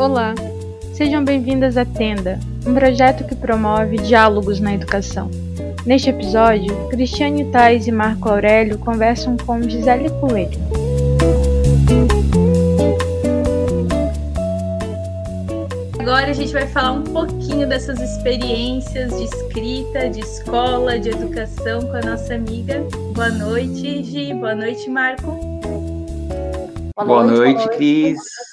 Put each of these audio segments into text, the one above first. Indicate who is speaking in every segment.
Speaker 1: Olá, sejam bem-vindas à Tenda, um projeto que promove diálogos na educação. Neste episódio, Cristiane Tais e Marco Aurélio conversam com Gisele Coelho. Agora a gente vai falar um pouquinho dessas experiências de escrita, de escola, de educação com a nossa amiga. Boa noite, Gi. Boa noite, Marco.
Speaker 2: Boa, boa noite, noite, Cris.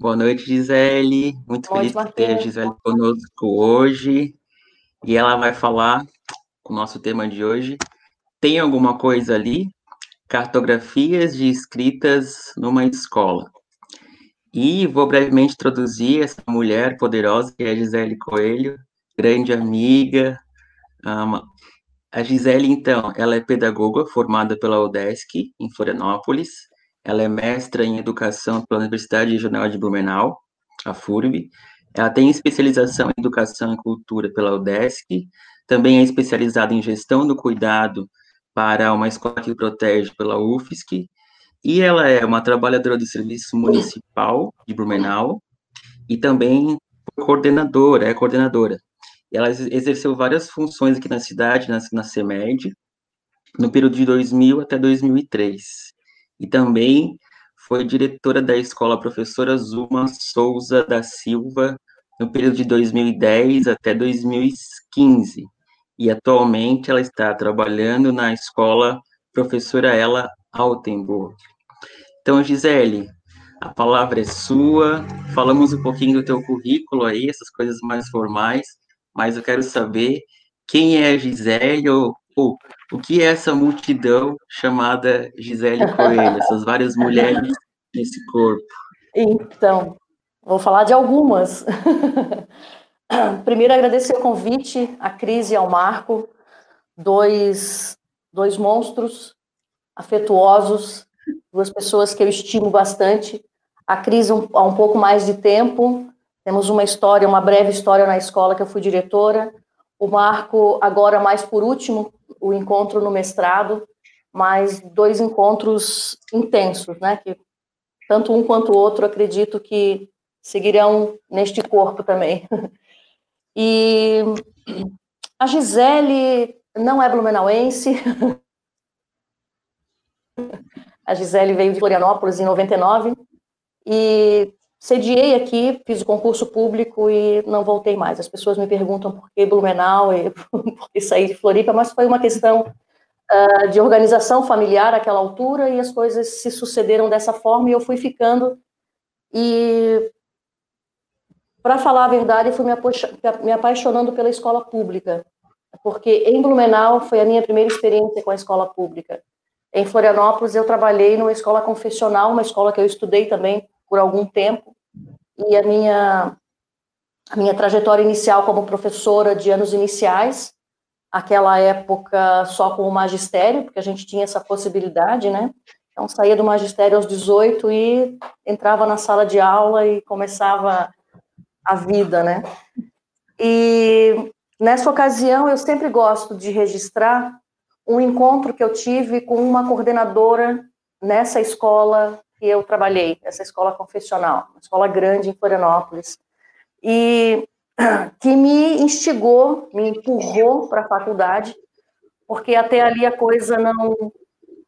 Speaker 2: Boa noite, Gisele. Muito boa feliz de ter a Gisele conosco hoje. E ela vai falar com o nosso tema de hoje. Tem alguma coisa ali? Cartografias de escritas numa escola. E vou brevemente introduzir essa mulher poderosa, que é a Gisele Coelho, grande amiga. A Gisele, então, ela é pedagoga formada pela UDESC, em Florianópolis. Ela é mestra em educação pela Universidade Regional de Blumenau, a FURB. Ela tem especialização em educação e cultura pela UDESC. Também é especializada em gestão do cuidado para uma escola que protege pela UFSC e ela é uma trabalhadora do Serviço Municipal de Blumenau e também coordenadora, é coordenadora. Ela exerceu várias funções aqui na cidade, na, na CEMED, no período de 2000 até 2003. E também foi diretora da escola professora Zuma Souza da Silva, no período de 2010 até 2015. E atualmente ela está trabalhando na escola professora Ela Altenburg. Então, Gisele, a palavra é sua. Falamos um pouquinho do teu currículo aí, essas coisas mais formais, mas eu quero saber quem é a Gisele ou, ou o que é essa multidão chamada Gisele Coelho, essas várias mulheres nesse corpo.
Speaker 3: Então, vou falar de algumas. Primeiro, agradecer o convite à Cris e ao Marco, dois, dois monstros afetuosos, duas pessoas que eu estimo bastante. A Cris um, há um pouco mais de tempo, temos uma história, uma breve história na escola que eu fui diretora. O Marco, agora mais por último, o encontro no mestrado, mais dois encontros intensos, né? Que tanto um quanto o outro acredito que seguirão neste corpo também. E a Gisele não é blumenauense, A Gisele veio de Florianópolis em 99 e sediei aqui, fiz o concurso público e não voltei mais. As pessoas me perguntam por que Blumenau e por que saí de Floripa, mas foi uma questão uh, de organização familiar àquela altura e as coisas se sucederam dessa forma e eu fui ficando. E, para falar a verdade, fui me apaixonando pela escola pública, porque em Blumenau foi a minha primeira experiência com a escola pública. Em Florianópolis, eu trabalhei numa escola confessional, uma escola que eu estudei também por algum tempo, e a minha, a minha trajetória inicial como professora de anos iniciais, aquela época só com o magistério, porque a gente tinha essa possibilidade, né? Então, saía do magistério aos 18 e entrava na sala de aula e começava a vida, né? E nessa ocasião, eu sempre gosto de registrar um encontro que eu tive com uma coordenadora nessa escola que eu trabalhei, essa escola confessional, uma escola grande em Florianópolis, e que me instigou, me empurrou para a faculdade, porque até ali a coisa não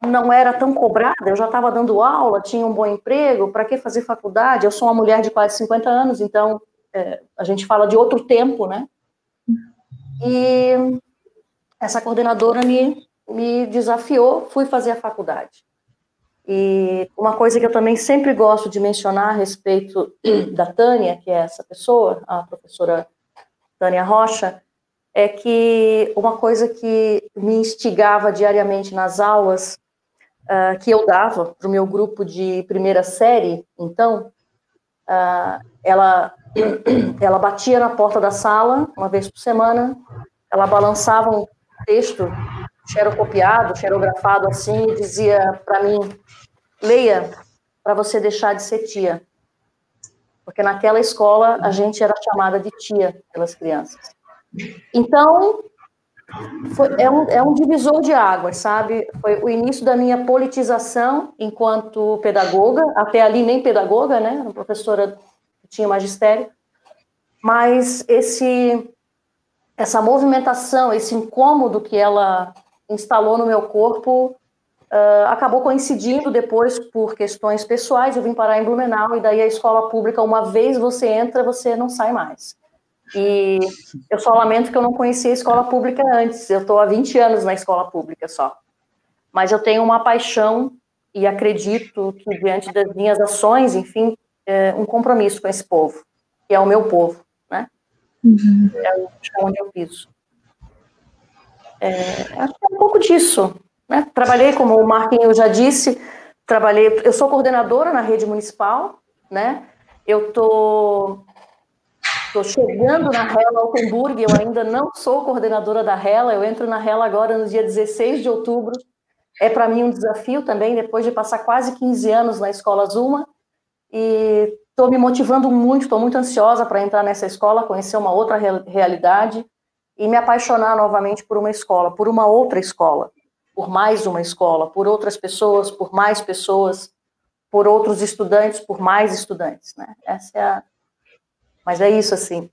Speaker 3: não era tão cobrada, eu já estava dando aula, tinha um bom emprego, para que fazer faculdade? Eu sou uma mulher de quase 50 anos, então é, a gente fala de outro tempo, né? E essa coordenadora me me desafiou, fui fazer a faculdade. E uma coisa que eu também sempre gosto de mencionar a respeito da Tânia, que é essa pessoa, a professora Tânia Rocha, é que uma coisa que me instigava diariamente nas aulas uh, que eu dava para o meu grupo de primeira série, então, uh, ela, ela batia na porta da sala uma vez por semana, ela balançava um texto xerocopiado, xerografado assim, e dizia para mim: leia para você deixar de ser tia. Porque naquela escola a gente era chamada de tia pelas crianças. Então, foi, é, um, é um divisor de águas, sabe? Foi o início da minha politização enquanto pedagoga, até ali nem pedagoga, né? Professora tinha magistério, mas esse essa movimentação, esse incômodo que ela instalou no meu corpo uh, acabou coincidindo depois por questões pessoais. Eu vim parar em Blumenau e daí a escola pública, uma vez você entra, você não sai mais. E eu só lamento que eu não conhecia a escola pública antes. Eu estou há 20 anos na escola pública só. Mas eu tenho uma paixão e acredito que, diante das minhas ações, enfim, é um compromisso com esse povo, que é o meu povo, né? Uhum. É onde eu piso. É, acho que é um pouco disso. Né? Trabalhei, como o Marquinhos já disse, trabalhei. Eu sou coordenadora na rede municipal, né? Eu estou Estou chegando na Rela Altenburg, eu ainda não sou coordenadora da Rela, eu entro na Rela agora no dia 16 de outubro. É para mim um desafio também, depois de passar quase 15 anos na Escola Zuma. E estou me motivando muito, estou muito ansiosa para entrar nessa escola, conhecer uma outra realidade e me apaixonar novamente por uma escola, por uma outra escola, por mais uma escola, por outras pessoas, por mais pessoas, por outros estudantes, por mais estudantes. Né? Essa é a, mas é isso, assim.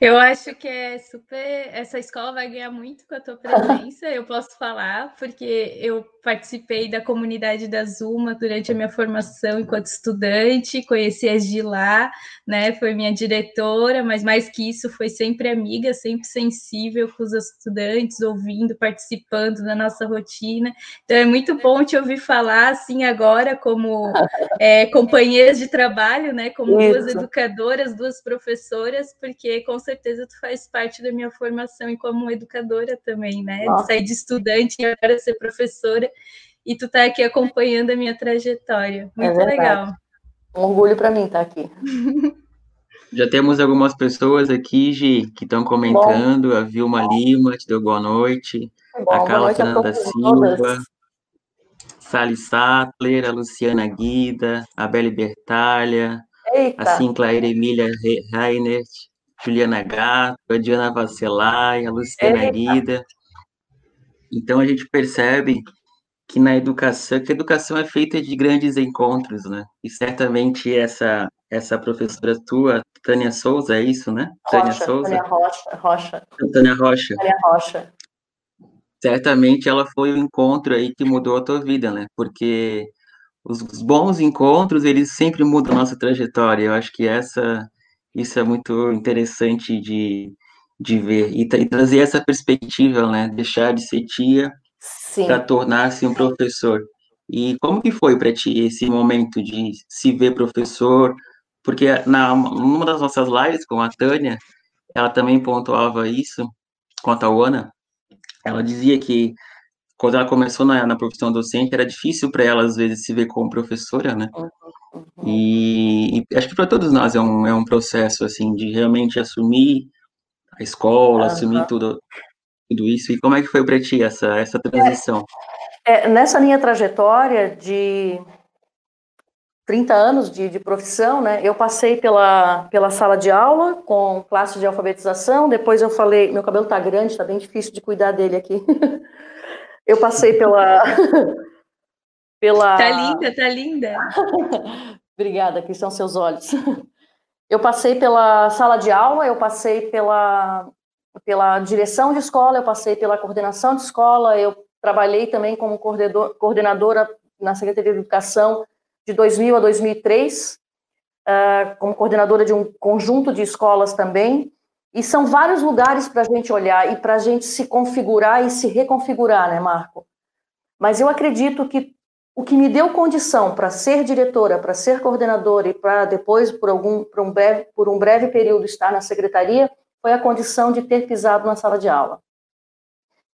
Speaker 1: Eu acho que é super. Essa escola vai ganhar muito com a tua presença, eu posso falar, porque eu participei da comunidade da Zuma durante a minha formação enquanto estudante, conheci a de lá, né? Foi minha diretora, mas mais que isso, foi sempre amiga, sempre sensível com os estudantes, ouvindo, participando da nossa rotina. Então é muito bom te ouvir falar assim agora, como é, companheiras de trabalho, né? Como isso. duas educadoras, duas professoras, porque com certeza tu faz parte da minha formação e como educadora também, né? De sair de estudante e agora ser professora e tu tá aqui acompanhando a minha trajetória. É Muito é legal.
Speaker 3: Um orgulho para mim estar tá aqui.
Speaker 2: Já temos algumas pessoas aqui, Gi, que estão comentando. Bom. A Vilma Lima te deu boa noite. Bom, a Carla Fernanda Silva. Sally Sattler, a Luciana Guida, a Beli Bertalha, Eita. a Sinclair Emília Reinert, Juliana Gato, a Diana Vacelay, a Luciana. Guida. Então a gente percebe que na educação, que a educação é feita de grandes encontros, né? E certamente essa essa professora tua, Tânia Souza, é isso, né?
Speaker 3: Rocha, Tânia Souza. Tânia Rocha, Rocha.
Speaker 2: Tânia Rocha.
Speaker 3: Tânia Rocha.
Speaker 2: Certamente ela foi o encontro aí que mudou a tua vida, né? Porque os, os bons encontros, eles sempre mudam a nossa trajetória. Eu acho que essa isso é muito interessante de, de ver e, e trazer essa perspectiva, né? Deixar de ser tia para tornar-se um professor. E como que foi para ti esse momento de se ver professor? Porque na numa das nossas lives com a Tânia, ela também pontuava isso com a Tawana. Ela dizia que quando ela começou na, na profissão docente, era difícil para ela, às vezes, se ver como professora, né? Uhum. E, e, acho que para todos nós é um, é um processo, assim, de realmente assumir a escola, uhum. assumir tudo, tudo isso. E como é que foi para ti essa, essa transição?
Speaker 3: É, é, nessa minha trajetória de 30 anos de, de, profissão, né, eu passei pela, pela sala de aula com classe de alfabetização, depois eu falei, meu cabelo tá grande, tá bem difícil de cuidar dele aqui. eu passei pela...
Speaker 1: pela... Tá linda, tá linda.
Speaker 3: Obrigada, aqui são seus olhos. Eu passei pela sala de aula, eu passei pela pela direção de escola, eu passei pela coordenação de escola, eu trabalhei também como coordenadora na Secretaria de Educação de 2000 a 2003, uh, como coordenadora de um conjunto de escolas também. E são vários lugares para a gente olhar e para a gente se configurar e se reconfigurar, né, Marco? Mas eu acredito que o que me deu condição para ser diretora, para ser coordenadora e para depois, por, algum, por, um breve, por um breve período, estar na secretaria, foi a condição de ter pisado na sala de aula.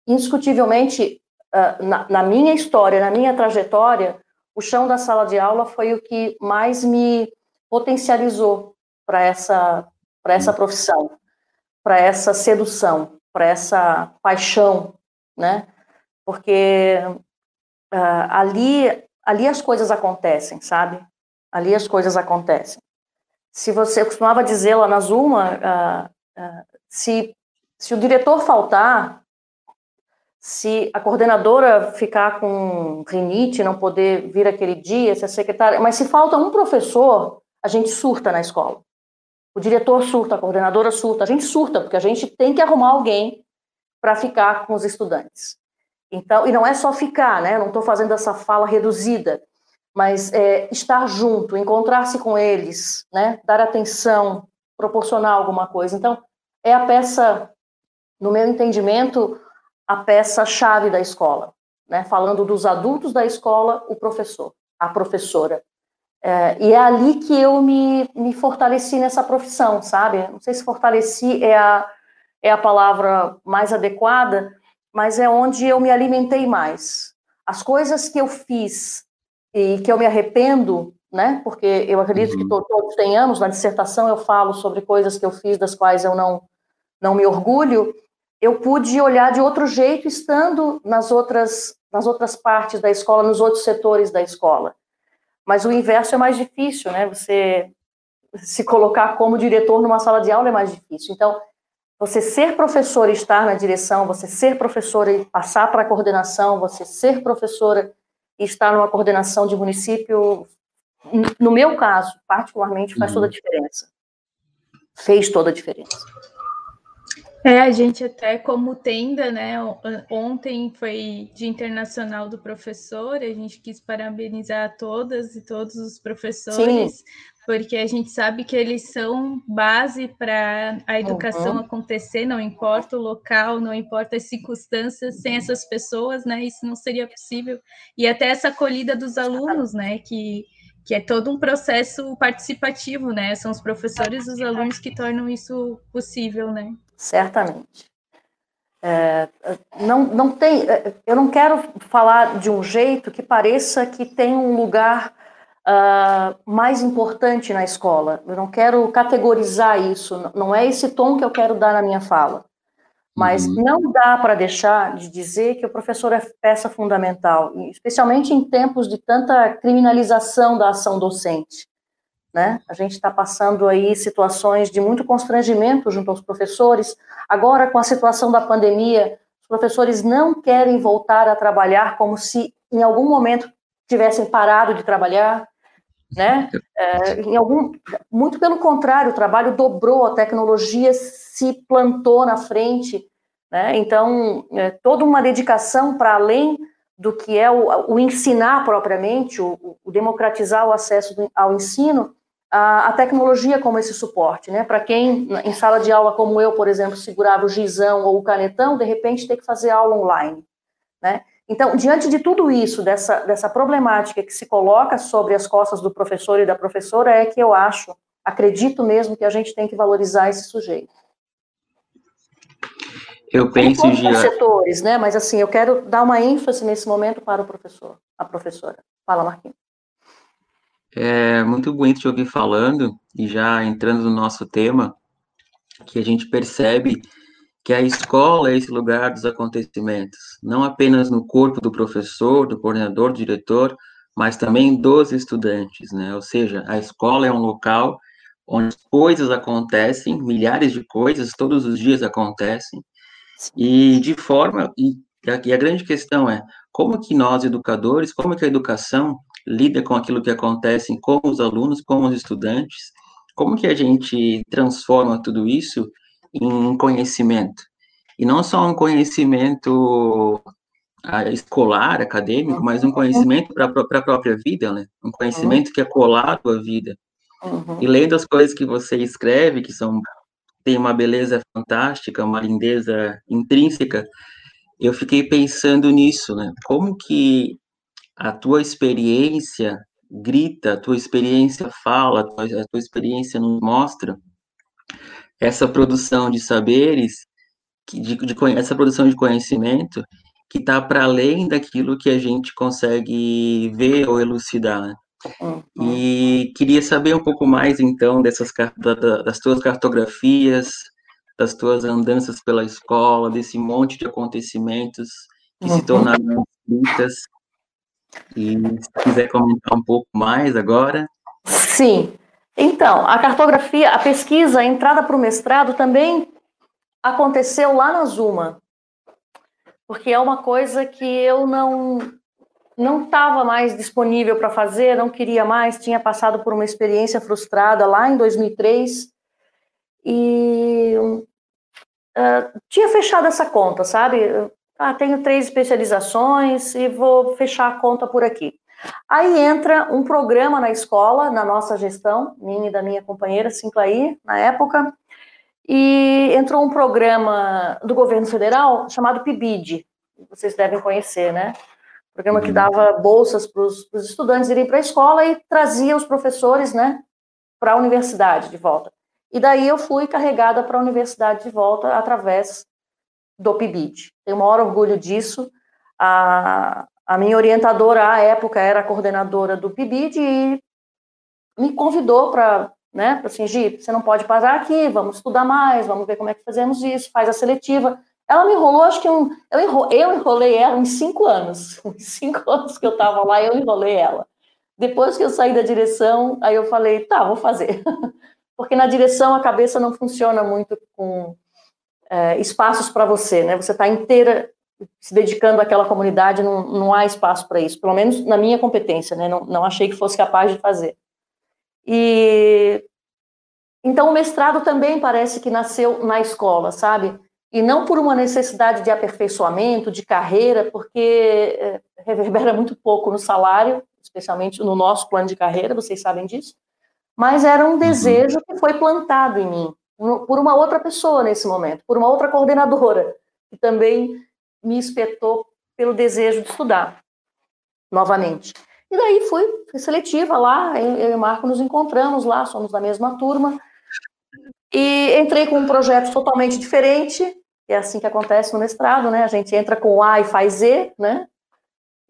Speaker 3: Indiscutivelmente, ah, na minha história, na minha trajetória, o chão da sala de aula foi o que mais me potencializou para essa, para essa profissão, para essa sedução, para essa paixão, né? Porque uh, ali, ali as coisas acontecem, sabe? Ali as coisas acontecem. Se você costumava dizer lá na Zuma, uh, se, se o diretor faltar, se a coordenadora ficar com rinite, não poder vir aquele dia, se a secretária. Mas se falta um professor, a gente surta na escola. O diretor surta, a coordenadora surta, a gente surta, porque a gente tem que arrumar alguém para ficar com os estudantes. Então, e não é só ficar, né? Não estou fazendo essa fala reduzida, mas é, estar junto, encontrar-se com eles, né? Dar atenção, proporcionar alguma coisa. Então, é a peça, no meu entendimento, a peça chave da escola, né? Falando dos adultos da escola, o professor, a professora. É, e é ali que eu me, me fortaleci nessa profissão, sabe? Não sei se fortaleci é a, é a palavra mais adequada, mas é onde eu me alimentei mais. As coisas que eu fiz e que eu me arrependo, né? Porque eu acredito uhum. que todos têm anos, na dissertação eu falo sobre coisas que eu fiz das quais eu não, não me orgulho. Eu pude olhar de outro jeito estando nas outras, nas outras partes da escola, nos outros setores da escola. Mas o inverso é mais difícil, né? Você se colocar como diretor numa sala de aula é mais difícil. Então, você ser professor e estar na direção, você ser professora e passar para a coordenação, você ser professora e estar numa coordenação de município, no meu caso, particularmente, faz toda a uhum. diferença. Fez toda a diferença.
Speaker 1: É, a gente até como tenda, né? Ontem foi Dia Internacional do Professor, a gente quis parabenizar todas e todos os professores, Sim. porque a gente sabe que eles são base para a educação uhum. acontecer, não importa o local, não importa as circunstâncias, sem essas pessoas, né? Isso não seria possível. E até essa acolhida dos alunos, né? Que que é todo um processo participativo, né? São os professores e os alunos que tornam isso possível, né?
Speaker 3: Certamente. É, não, não tem, é, eu não quero falar de um jeito que pareça que tem um lugar uh, mais importante na escola. Eu não quero categorizar isso. Não é esse tom que eu quero dar na minha fala. Mas uhum. não dá para deixar de dizer que o professor é peça fundamental, especialmente em tempos de tanta criminalização da ação docente. Né? A gente está passando aí situações de muito constrangimento junto aos professores. Agora, com a situação da pandemia, os professores não querem voltar a trabalhar como se em algum momento tivessem parado de trabalhar, né? É, em algum, muito pelo contrário, o trabalho dobrou, a tecnologia se plantou na frente, né? Então, é, toda uma dedicação para além do que é o, o ensinar propriamente, o, o, democratizar o acesso ao ensino, a, a tecnologia como esse suporte, né? Para quem em sala de aula como eu, por exemplo, segurava o gizão ou o canetão, de repente tem que fazer aula online, né? Então, diante de tudo isso, dessa, dessa problemática que se coloca sobre as costas do professor e da professora, é que eu acho, acredito mesmo que a gente tem que valorizar esse sujeito.
Speaker 2: Eu penso
Speaker 3: em já... setores, né? Mas assim, eu quero dar uma ênfase nesse momento para o professor, a professora. Fala, Marquinhos.
Speaker 2: É muito bonito te ouvir falando, e já entrando no nosso tema, que a gente percebe que a escola é esse lugar dos acontecimentos, não apenas no corpo do professor, do coordenador, do diretor, mas também dos estudantes, né? Ou seja, a escola é um local onde coisas acontecem, milhares de coisas todos os dias acontecem, e de forma, e a, e a grande questão é, como que nós, educadores, como que a educação lida com aquilo que acontece com os alunos, com os estudantes, como que a gente transforma tudo isso em conhecimento? E não só um conhecimento ah, escolar, acadêmico, mas um conhecimento para a própria vida, né? Um conhecimento que é colado à vida. Uhum. E lendo as coisas que você escreve, que são tem uma beleza fantástica, uma lindeza intrínseca, eu fiquei pensando nisso, né? Como que a tua experiência grita, a tua experiência fala, a tua, a tua experiência nos mostra essa produção de saberes, de, de, essa produção de conhecimento que está para além daquilo que a gente consegue ver ou elucidar. Né? Uhum. E queria saber um pouco mais, então, dessas das tuas cartografias, das tuas andanças pela escola, desse monte de acontecimentos que uhum. se tornaram escritas. E se quiser comentar um pouco mais agora.
Speaker 3: Sim. Então, a cartografia, a pesquisa, a entrada para o mestrado também aconteceu lá na Zuma, porque é uma coisa que eu não não estava mais disponível para fazer, não queria mais, tinha passado por uma experiência frustrada lá em 2003 e uh, tinha fechado essa conta, sabe? Ah, tenho três especializações e vou fechar a conta por aqui. Aí entra um programa na escola, na nossa gestão, minha e da minha companheira Sinclair, na época, e entrou um programa do governo federal chamado PIBID, vocês devem conhecer, né? Programa que uhum. dava bolsas para os estudantes irem para a escola e trazia os professores, né, para a universidade de volta. E daí eu fui carregada para a universidade de volta através do PIBID. Tenho o maior orgulho disso. A, a minha orientadora, à época, era coordenadora do PIBID e me convidou para, né, assim, Gi, você não pode parar aqui, vamos estudar mais, vamos ver como é que fazemos isso, faz a seletiva. Ela me enrolou, acho que um, eu, enrolei, eu enrolei ela em cinco anos. Em cinco anos que eu estava lá, eu enrolei ela. Depois que eu saí da direção, aí eu falei, tá, vou fazer. Porque na direção a cabeça não funciona muito com é, espaços para você, né? Você está inteira se dedicando àquela comunidade, não, não há espaço para isso. Pelo menos na minha competência, né? Não, não achei que fosse capaz de fazer. E então o mestrado também parece que nasceu na escola, sabe? e não por uma necessidade de aperfeiçoamento, de carreira, porque é, reverbera muito pouco no salário, especialmente no nosso plano de carreira, vocês sabem disso, mas era um uhum. desejo que foi plantado em mim, por uma outra pessoa nesse momento, por uma outra coordenadora, que também me espetou pelo desejo de estudar novamente. E daí fui, seletiva lá, eu e o Marco nos encontramos lá, somos da mesma turma, e entrei com um projeto totalmente diferente, é assim que acontece no mestrado, né? A gente entra com A e faz Z, né?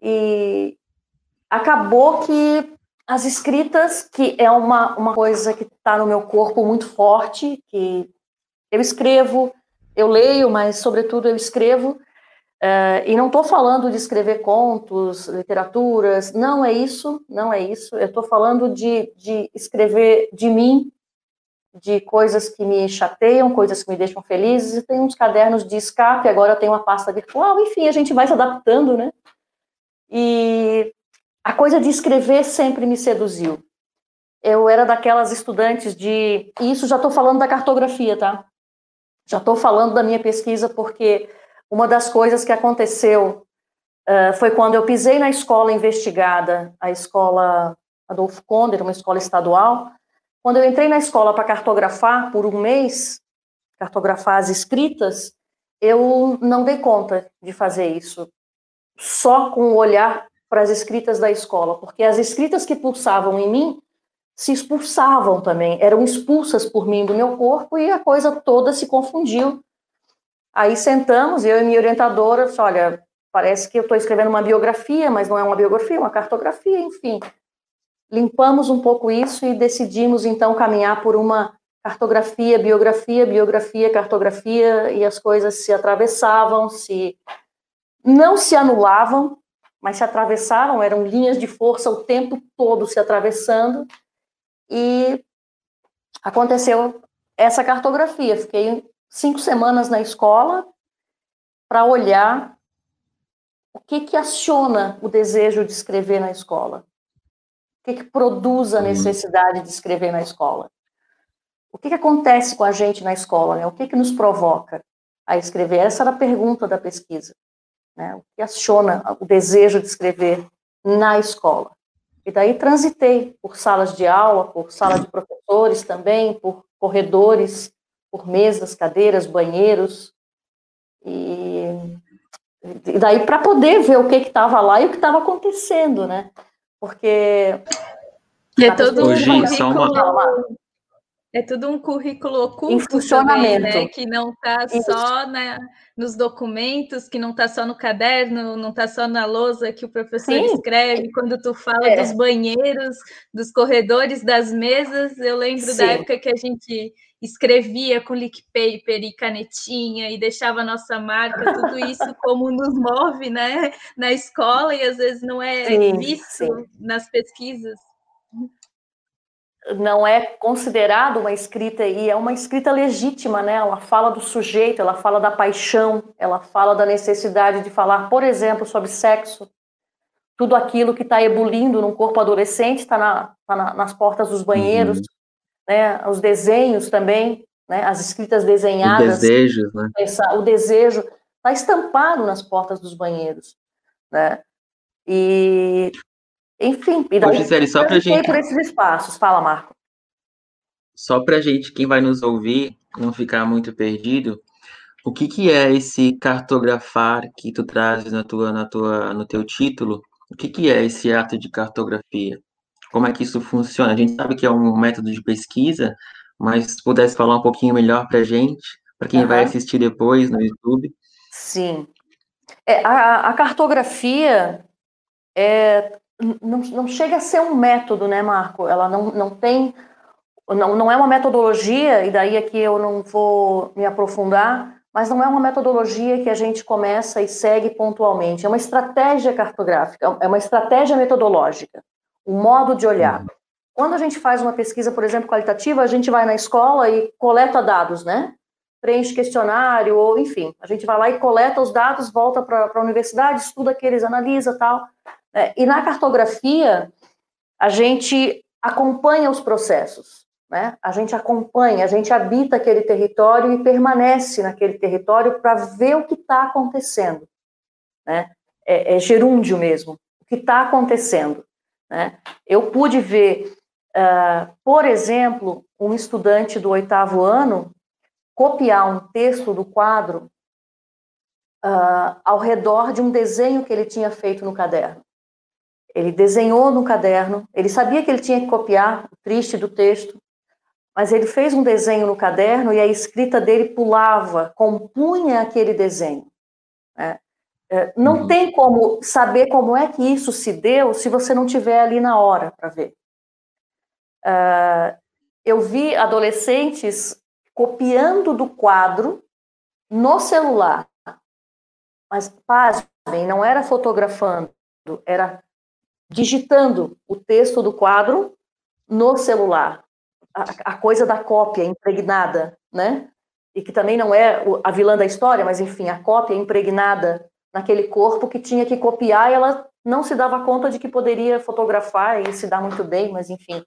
Speaker 3: E acabou que as escritas, que é uma, uma coisa que está no meu corpo muito forte, que eu escrevo, eu leio, mas sobretudo eu escrevo, uh, e não estou falando de escrever contos, literaturas, não é isso, não é isso, eu estou falando de, de escrever de mim, de coisas que me chateiam, coisas que me deixam felizes, tem uns cadernos de escape, agora eu tenho uma pasta virtual, enfim, a gente vai se adaptando, né? E a coisa de escrever sempre me seduziu. Eu era daquelas estudantes de. E isso já estou falando da cartografia, tá? Já estou falando da minha pesquisa, porque uma das coisas que aconteceu uh, foi quando eu pisei na escola investigada, a escola Adolfo Konder, uma escola estadual, quando eu entrei na escola para cartografar por um mês, cartografar as escritas, eu não dei conta de fazer isso. Só com o olhar para as escritas da escola, porque as escritas que pulsavam em mim se expulsavam também, eram expulsas por mim do meu corpo e a coisa toda se confundiu. Aí sentamos, eu e minha orientadora, olha, parece que eu estou escrevendo uma biografia, mas não é uma biografia, é uma cartografia, enfim limpamos um pouco isso e decidimos então caminhar por uma cartografia, biografia, biografia, cartografia e as coisas se atravessavam, se não se anulavam, mas se atravessavam, eram linhas de força o tempo todo se atravessando e aconteceu essa cartografia. Fiquei cinco semanas na escola para olhar o que que aciona o desejo de escrever na escola que, que produz a necessidade de escrever na escola? O que, que acontece com a gente na escola? Né? O que, que nos provoca a escrever? Essa era a pergunta da pesquisa. Né? O que aciona o desejo de escrever na escola? E daí transitei por salas de aula, por sala de professores também, por corredores, por mesas, cadeiras, banheiros. E, e daí para poder ver o que estava lá e o que estava acontecendo, né? porque
Speaker 1: é todo um currículo, é tudo um currículo oculto também, né? Que não está só na, nos documentos, que não está só no caderno, não está só na lousa que o professor Sim. escreve. Quando tu fala é. dos banheiros, dos corredores, das mesas, eu lembro Sim. da época que a gente escrevia com lick paper e canetinha e deixava a nossa marca, tudo isso como nos move, né, na escola e às vezes não é sim, visto sim. nas pesquisas.
Speaker 3: Não é considerado uma escrita e é uma escrita legítima, né? Ela fala do sujeito, ela fala da paixão, ela fala da necessidade de falar, por exemplo, sobre sexo. Tudo aquilo que está ebulindo num corpo adolescente está na, tá na, nas portas dos banheiros. Uhum né, os desenhos também, né? As escritas desenhadas.
Speaker 2: O desejo, né?
Speaker 3: O desejo está estampado nas portas dos banheiros, né? E, enfim, e
Speaker 2: daí, Ô, Gisele, só pra gente...
Speaker 3: por esses espaços. Fala, Marco.
Speaker 2: Só para gente, quem vai nos ouvir, não ficar muito perdido, o que, que é esse cartografar que tu trazes na tua, na tua, no teu título? O que, que é esse ato de cartografia? Como é que isso funciona? A gente sabe que é um método de pesquisa, mas se pudesse falar um pouquinho melhor para a gente, para quem uhum. vai assistir depois no YouTube.
Speaker 3: Sim. É, a, a, cartografia é, não, não chega a ser um método, né, Marco? Ela não, não tem. Não, não é uma metodologia, e daí aqui eu não vou me aprofundar, mas não é uma metodologia que a gente começa e segue pontualmente. É uma estratégia cartográfica, é uma estratégia metodológica, um modo de olhar. Uhum. Quando a gente faz uma pesquisa, por exemplo, qualitativa, a gente vai na escola e coleta dados, né? Preenche questionário, ou enfim, a gente vai lá e coleta os dados, volta para a universidade, estuda aqueles, analisa tal. É, e na cartografia, a gente acompanha os processos, né? A gente acompanha, a gente habita aquele território e permanece naquele território para ver o que está acontecendo, né? É, é gerúndio mesmo, o que está acontecendo. Né? Eu pude ver Uh, por exemplo, um estudante do oitavo ano copiar um texto do quadro uh, ao redor de um desenho que ele tinha feito no caderno. Ele desenhou no caderno, ele sabia que ele tinha que copiar o triste do texto, mas ele fez um desenho no caderno e a escrita dele pulava, compunha aquele desenho. Né? É, não uhum. tem como saber como é que isso se deu se você não tiver ali na hora para ver. Uh, eu vi adolescentes copiando do quadro no celular. Mas, pasmem, não era fotografando, era digitando o texto do quadro no celular. A, a, coisa da cópia impregnada, né? E que também não é a vilã da história, mas enfim, a cópia impregnada naquele corpo que tinha que copiar e ela não se dava conta de que poderia fotografar e se dar muito bem, mas enfim.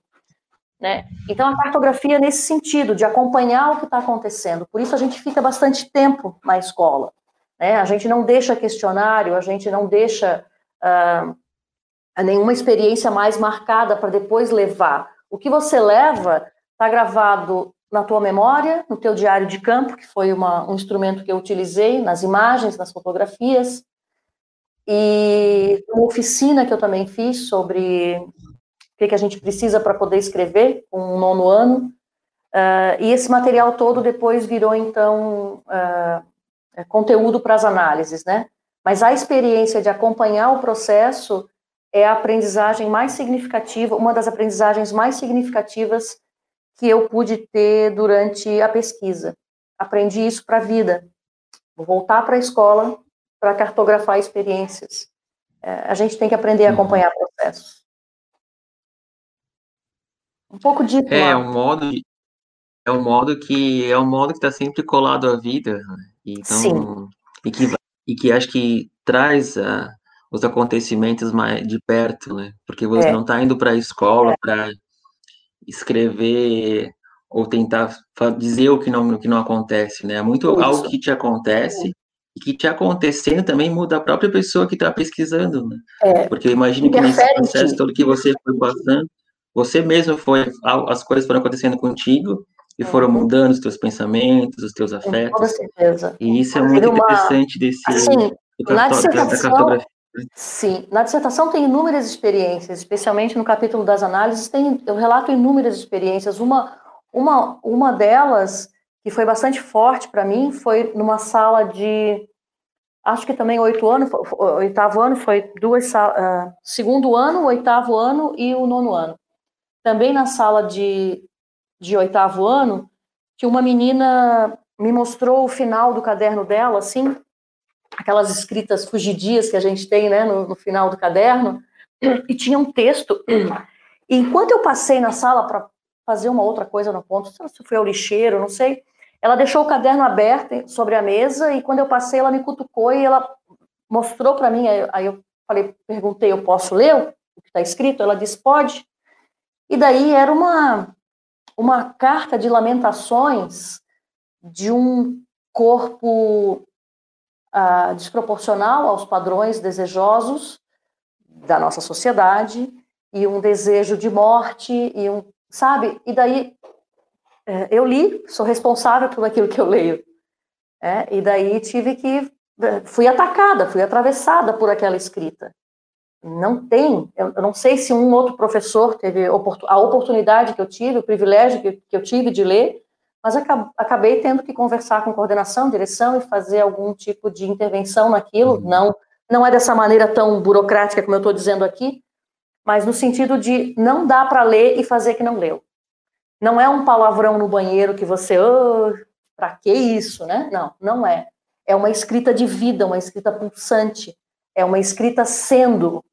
Speaker 3: Né? Então, a cartografia é nesse sentido, de acompanhar o que está acontecendo. Por isso, a gente fica bastante tempo na escola. Né? A gente não deixa questionário, a gente não deixa uh, nenhuma experiência mais marcada para depois levar. O que você leva está gravado na tua memória, no teu diário de campo, que foi uma, um instrumento que eu utilizei, nas imagens, nas fotografias, e uma oficina que eu também fiz sobre o que, que a gente precisa para poder escrever um nono ano. Uh, e esse material todo depois virou, então, uh, conteúdo para as análises, né? Mas a experiência de acompanhar o processo é a aprendizagem mais significativa, uma das aprendizagens mais significativas que eu pude ter durante a pesquisa. Aprendi isso para a vida. Vou voltar para a escola para cartografar experiências. É, a gente tem que aprender a uhum. acompanhar processos. Um pouco de
Speaker 2: É, um modo, é um modo que é um modo que está sempre colado à vida, né? então Sim. e que e que acho que traz a, os acontecimentos mais de perto, né? Porque você é. não está indo para a escola é. para escrever ou tentar dizer o que não o que não acontece, né? É muito Isso. algo que te acontece e que te acontecendo também muda a própria pessoa que está pesquisando, né? É. Porque eu imagino que nesse processo todo que você foi passando você mesmo foi, as coisas foram acontecendo contigo e foram uhum. mudando os teus pensamentos, os teus afetos. Com
Speaker 3: certeza.
Speaker 2: E isso é muito uma... interessante desse
Speaker 3: assim, na dissertação, Sim, na dissertação tem inúmeras experiências, especialmente no capítulo das análises, tem, eu relato inúmeras experiências. Uma, uma, uma delas, que foi bastante forte para mim, foi numa sala de, acho que também oito anos, oitavo ano, foi duas, uh, segundo ano, oitavo ano e o nono ano também na sala de, de oitavo ano, que uma menina me mostrou o final do caderno dela, assim, aquelas escritas fugidias que a gente tem, né, no, no final do caderno, e tinha um texto. E enquanto eu passei na sala para fazer uma outra coisa no ponto, se foi ao lixeiro, não sei, ela deixou o caderno aberto sobre a mesa e quando eu passei ela me cutucou e ela mostrou para mim, aí eu falei, perguntei, eu posso ler o que está escrito? Ela disse, pode. E daí era uma, uma carta de lamentações de um corpo uh, desproporcional aos padrões desejosos da nossa sociedade e um desejo de morte e um, sabe? E daí é, eu li, sou responsável por aquilo que eu leio, é, e daí tive que é, fui atacada, fui atravessada por aquela escrita. Não tem, eu não sei se um outro professor teve a oportunidade que eu tive, o privilégio que, eu tive de ler, mas acabei tendo que conversar com coordenação, direção e fazer algum tipo de intervenção naquilo. Uhum. Não, não é dessa maneira tão burocrática como eu estou dizendo aqui, mas no sentido de não dá para ler e fazer que não leu. Não é um palavrão no banheiro que você, oh, para que isso, né? Não, não é. É uma escrita de vida, uma escrita pulsante, é uma escrita sendo,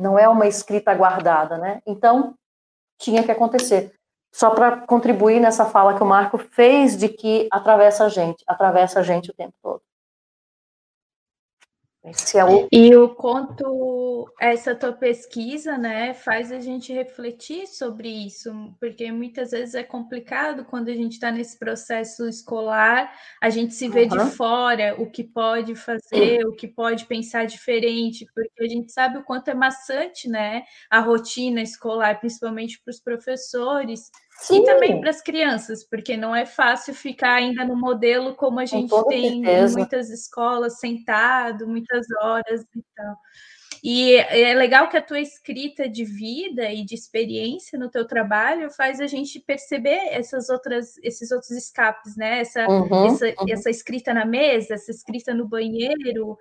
Speaker 3: não é uma escrita guardada, né? Então, tinha que acontecer. Só para contribuir nessa fala que o Marco fez de que atravessa a gente, atravessa a gente o tempo todo.
Speaker 1: É o... E o quanto essa tua pesquisa, né, faz a gente refletir sobre isso, porque muitas vezes é complicado quando a gente está nesse processo escolar, a gente se vê uhum. de fora, o que pode fazer, o que pode pensar diferente, porque a gente sabe o quanto é maçante, né, a rotina escolar, principalmente para os professores, Sim. E também para as crianças, porque não é fácil ficar ainda no modelo como a gente tem certeza. em muitas escolas, sentado, muitas horas e tal. E é legal que a tua escrita de vida e de experiência no teu trabalho faz a gente perceber essas outras, esses outros escapes, né? Essa, uhum, essa, uhum. essa escrita na mesa, essa escrita no banheiro,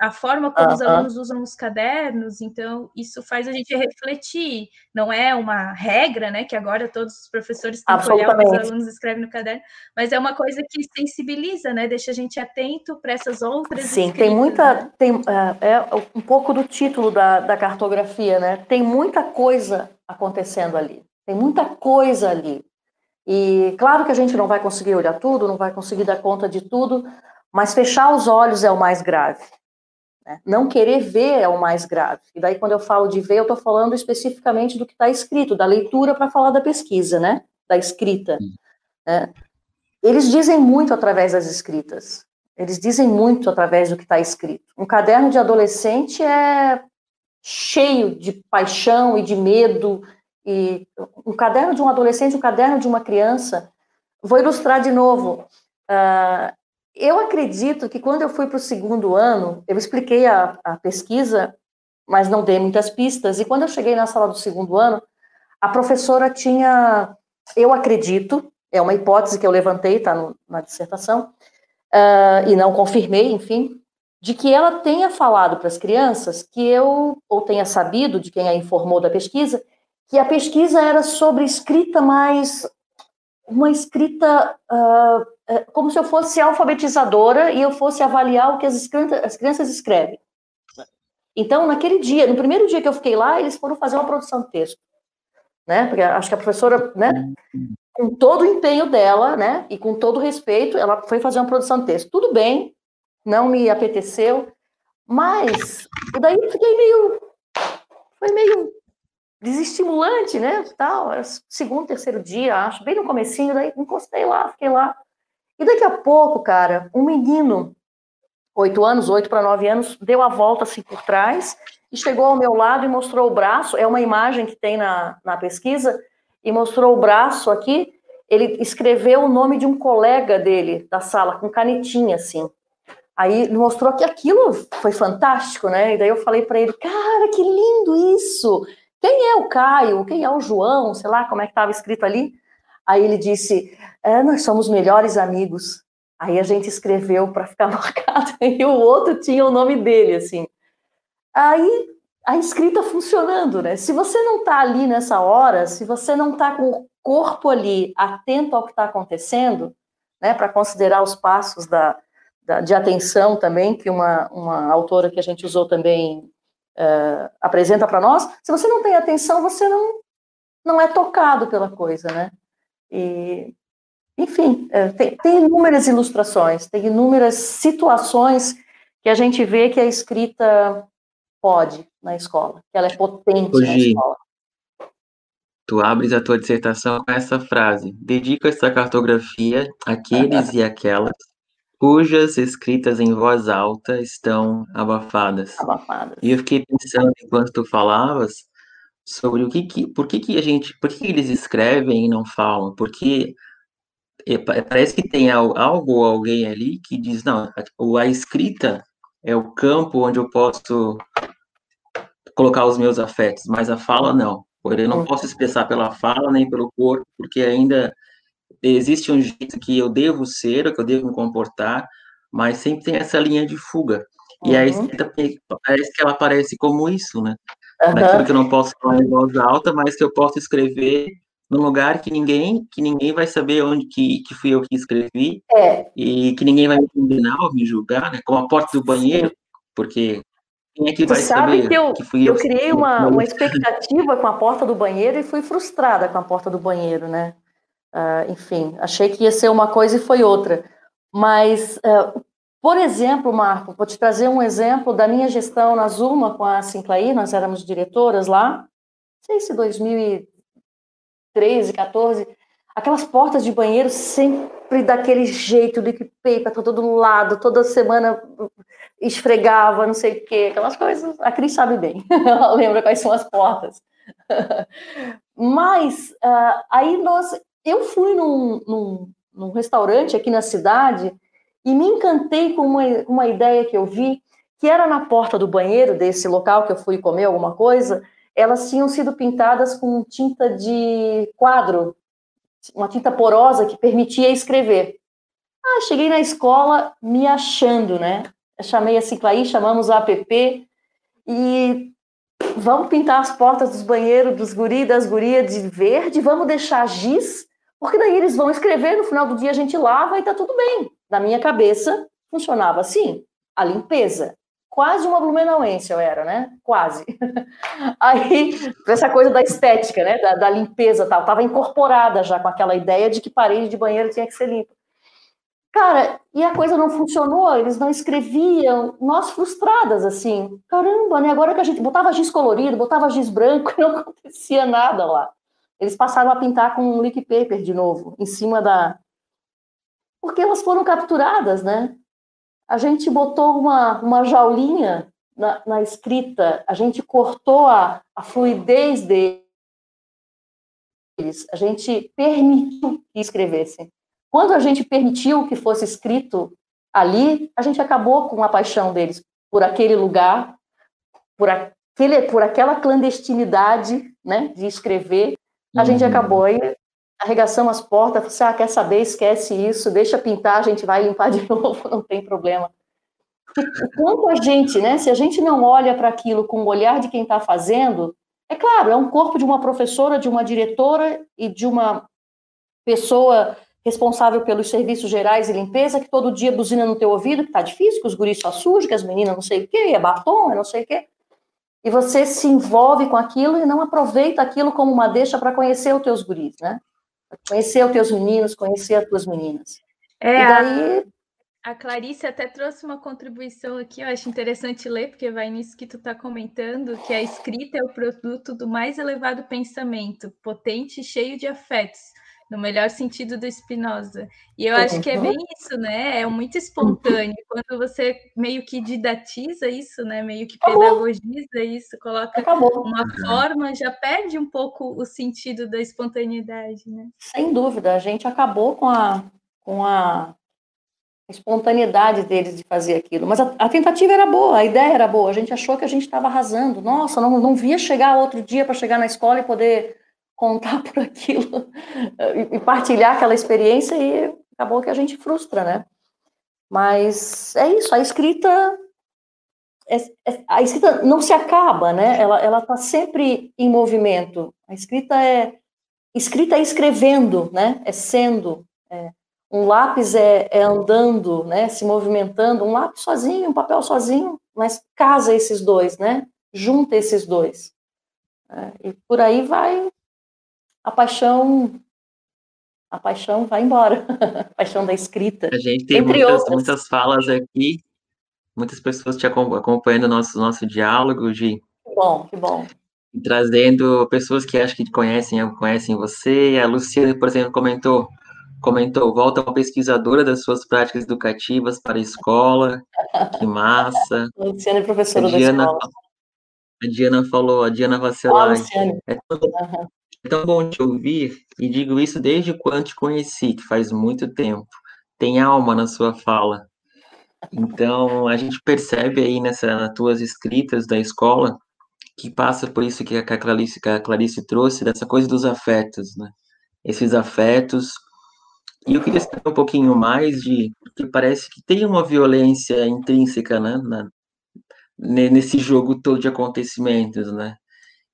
Speaker 1: a forma como uhum. os alunos usam os cadernos. Então, isso faz a gente refletir. Não é uma regra, né? Que agora todos os professores têm que olhar o que os alunos escrevem no caderno, mas é uma coisa que sensibiliza, né? Deixa a gente atento para essas outras.
Speaker 3: Sim, escritas, tem muita. Né? Tem, uh, é um pouco do título da, da cartografia, né? Tem muita coisa acontecendo ali, tem muita coisa ali. E claro que a gente não vai conseguir olhar tudo, não vai conseguir dar conta de tudo, mas fechar os olhos é o mais grave. Né? Não querer ver é o mais grave. E daí, quando eu falo de ver, eu estou falando especificamente do que está escrito, da leitura para falar da pesquisa, né? Da escrita. Né? Eles dizem muito através das escritas. Eles dizem muito através do que está escrito. Um caderno de adolescente é cheio de paixão e de medo. E um caderno de um adolescente, um caderno de uma criança. Vou ilustrar de novo. Uh, eu acredito que quando eu fui para o segundo ano, eu expliquei a, a pesquisa, mas não dei muitas pistas. E quando eu cheguei na sala do segundo ano, a professora tinha, eu acredito, é uma hipótese que eu levantei, está na dissertação, uh, e não confirmei, enfim, de que ela tenha falado para as crianças que eu, ou tenha sabido de quem a informou da pesquisa, que a pesquisa era sobre escrita mais. uma escrita. Uh, como se eu fosse alfabetizadora e eu fosse avaliar o que as, as crianças escrevem. Então, naquele dia, no primeiro dia que eu fiquei lá, eles foram fazer uma produção de texto. Né? Porque acho que a professora, né, com todo o empenho dela, né, e com todo o respeito, ela foi fazer uma produção de texto. Tudo bem, não me apeteceu, mas e daí eu fiquei meio, foi meio desestimulante, né, tal, segundo, terceiro dia, acho, bem no comecinho, daí encostei lá, fiquei lá. E daqui a pouco, cara, um menino, oito anos, oito para nove anos, deu a volta assim por trás e chegou ao meu lado e mostrou o braço, é uma imagem que tem na, na pesquisa, e mostrou o braço aqui, ele escreveu o nome de um colega dele da sala, com canetinha, assim. Aí mostrou que aquilo foi fantástico, né? E daí eu falei para ele, cara, que lindo isso! Quem é o Caio? Quem é o João? Sei lá como é que estava escrito ali. Aí ele disse, é, nós somos melhores amigos. Aí a gente escreveu para ficar marcado, e o outro tinha o nome dele, assim. Aí a escrita funcionando, né? Se você não está ali nessa hora, se você não está com o corpo ali atento ao que está acontecendo, né, para considerar os passos da, da, de atenção também, que uma, uma autora que a gente usou também uh, apresenta para nós, se você não tem atenção, você não, não é tocado pela coisa, né? E, enfim, uh, tem, tem inúmeras ilustrações, tem inúmeras situações que a gente vê que a escrita pode na escola, que ela é potente Hoje, na escola.
Speaker 2: tu abres a tua dissertação com essa frase: dedico esta cartografia àqueles e aquelas cujas escritas em voz alta estão abafadas.
Speaker 3: Abafadas.
Speaker 2: E eu fiquei pensando enquanto tu falavas sobre o que, que por que, que a gente, por que, que eles escrevem e não falam? Porque parece que tem algo ou alguém ali que diz, não, a escrita é o campo onde eu posso colocar os meus afetos, mas a fala não. Eu não posso expressar pela fala nem pelo corpo, porque ainda existe um jeito que eu devo ser, que eu devo me comportar, mas sempre tem essa linha de fuga. E a uhum. escrita parece que ela aparece como isso, né? Uhum. Daquilo que eu não posso falar em voz alta, mas que eu posso escrever num lugar que ninguém que ninguém vai saber onde que, que fui eu que escrevi
Speaker 3: é.
Speaker 2: e que ninguém vai me condenar ou me julgar, né? Como a porta do banheiro, porque quem é que tu vai
Speaker 3: sabe
Speaker 2: saber
Speaker 3: que eu, que fui eu, eu criei uma, uma expectativa com a porta do banheiro e fui frustrada com a porta do banheiro, né? Uh, enfim, achei que ia ser uma coisa e foi outra. Mas, uh, por exemplo, Marco, vou te trazer um exemplo da minha gestão na Zuma com a Sinclair, nós éramos diretoras lá, não sei se 2013, 14, aquelas portas de banheiro sempre daquele jeito, liquid paper todo lado, toda semana esfregava, não sei o quê, aquelas coisas. A Cris sabe bem, ela lembra quais são as portas. Mas uh, aí nós eu fui num, num, num, restaurante aqui na cidade e me encantei com uma, uma ideia que eu vi, que era na porta do banheiro desse local que eu fui comer alguma coisa, elas tinham sido pintadas com tinta de quadro, uma tinta porosa que permitia escrever. Ah, cheguei na escola me achando, né? Eu chamei a Ciclaí, chamamos a app e vamos pintar as portas dos banheiros dos guri das gurias de verde, vamos deixar giz porque daí eles vão escrever, no final do dia a gente lava e tá tudo bem. Na minha cabeça, funcionava assim, a limpeza. Quase uma blumenauense eu era, né? Quase. Aí, essa coisa da estética, né? Da, da limpeza tal, tava incorporada já com aquela ideia de que parede de banheiro tinha que ser limpa. Cara, e a coisa não funcionou, eles não escreviam, nós frustradas, assim, caramba, né? Agora que a gente botava giz colorido, botava giz branco, não acontecia nada lá eles passaram a pintar com um leak paper de novo, em cima da. Porque elas foram capturadas, né? A gente botou uma, uma jaulinha na, na escrita, a gente cortou a, a fluidez deles, a gente permitiu que escrevessem. Quando a gente permitiu que fosse escrito ali, a gente acabou com a paixão deles por aquele lugar, por, aquele, por aquela clandestinidade né, de escrever, a gente uhum. acabou aí, arregaçamos as portas, você assim, ah, quer saber, esquece isso, deixa pintar, a gente vai limpar de novo, não tem problema. Quanto a gente, né, se a gente não olha para aquilo com o olhar de quem está fazendo, é claro, é um corpo de uma professora, de uma diretora e de uma pessoa responsável pelos serviços gerais e limpeza, que todo dia buzina no teu ouvido, que tá difícil, que os guris só sujam, que as meninas não sei o quê, é batom, é não sei o quê e você se envolve com aquilo e não aproveita aquilo como uma deixa para conhecer os teus guris, né? Conhecer os teus meninos, conhecer as tuas meninas.
Speaker 1: É, e daí... a, a Clarice até trouxe uma contribuição aqui, eu acho interessante ler, porque vai nisso que tu está comentando, que a escrita é o produto do mais elevado pensamento, potente e cheio de afetos, no melhor sentido do Spinoza. E eu acho que é bem isso, né? É muito espontâneo. Quando você meio que didatiza isso, né? Meio que pedagogiza isso, coloca Acabou. uma forma, já perde um pouco o sentido da espontaneidade, né?
Speaker 3: Sem dúvida, a gente acabou com a, com a espontaneidade deles de fazer aquilo. Mas a, a, tentativa era boa, a ideia era boa. A gente achou que a gente estava arrasando. Nossa, não, não via chegar outro dia para chegar na escola e poder contar por aquilo e partilhar aquela experiência e acabou que a gente frustra, né? Mas é isso, a escrita é, é, a escrita não se acaba, né? Ela ela está sempre em movimento. A escrita é escrita é escrevendo, né? É sendo. É, um lápis é, é andando, né? Se movimentando. Um lápis sozinho, um papel sozinho, mas casa esses dois, né? Junta esses dois. É, e por aí vai a paixão a paixão vai embora, a paixão da escrita.
Speaker 2: A gente tem muitas, muitas falas aqui, muitas pessoas te acompanhando o nosso, nosso diálogo, Gi.
Speaker 3: Que bom, que bom.
Speaker 2: trazendo pessoas que acho que conhecem, conhecem você. A Luciana, por exemplo, comentou, comentou, volta uma pesquisadora das suas práticas educativas para a escola. Que massa.
Speaker 3: Luciana é professora a Diana, da escola.
Speaker 2: A Diana falou, a Diana Vacelar. Ah, é, uhum. É tão bom te ouvir, e digo isso desde quando te conheci, que faz muito tempo. Tem alma na sua fala. Então, a gente percebe aí nessa, nas tuas escritas da escola que passa por isso que a Clarice, que a Clarice trouxe, dessa coisa dos afetos, né? Esses afetos. E eu queria saber um pouquinho mais de que parece que tem uma violência intrínseca, né? Na, nesse jogo todo de acontecimentos, né?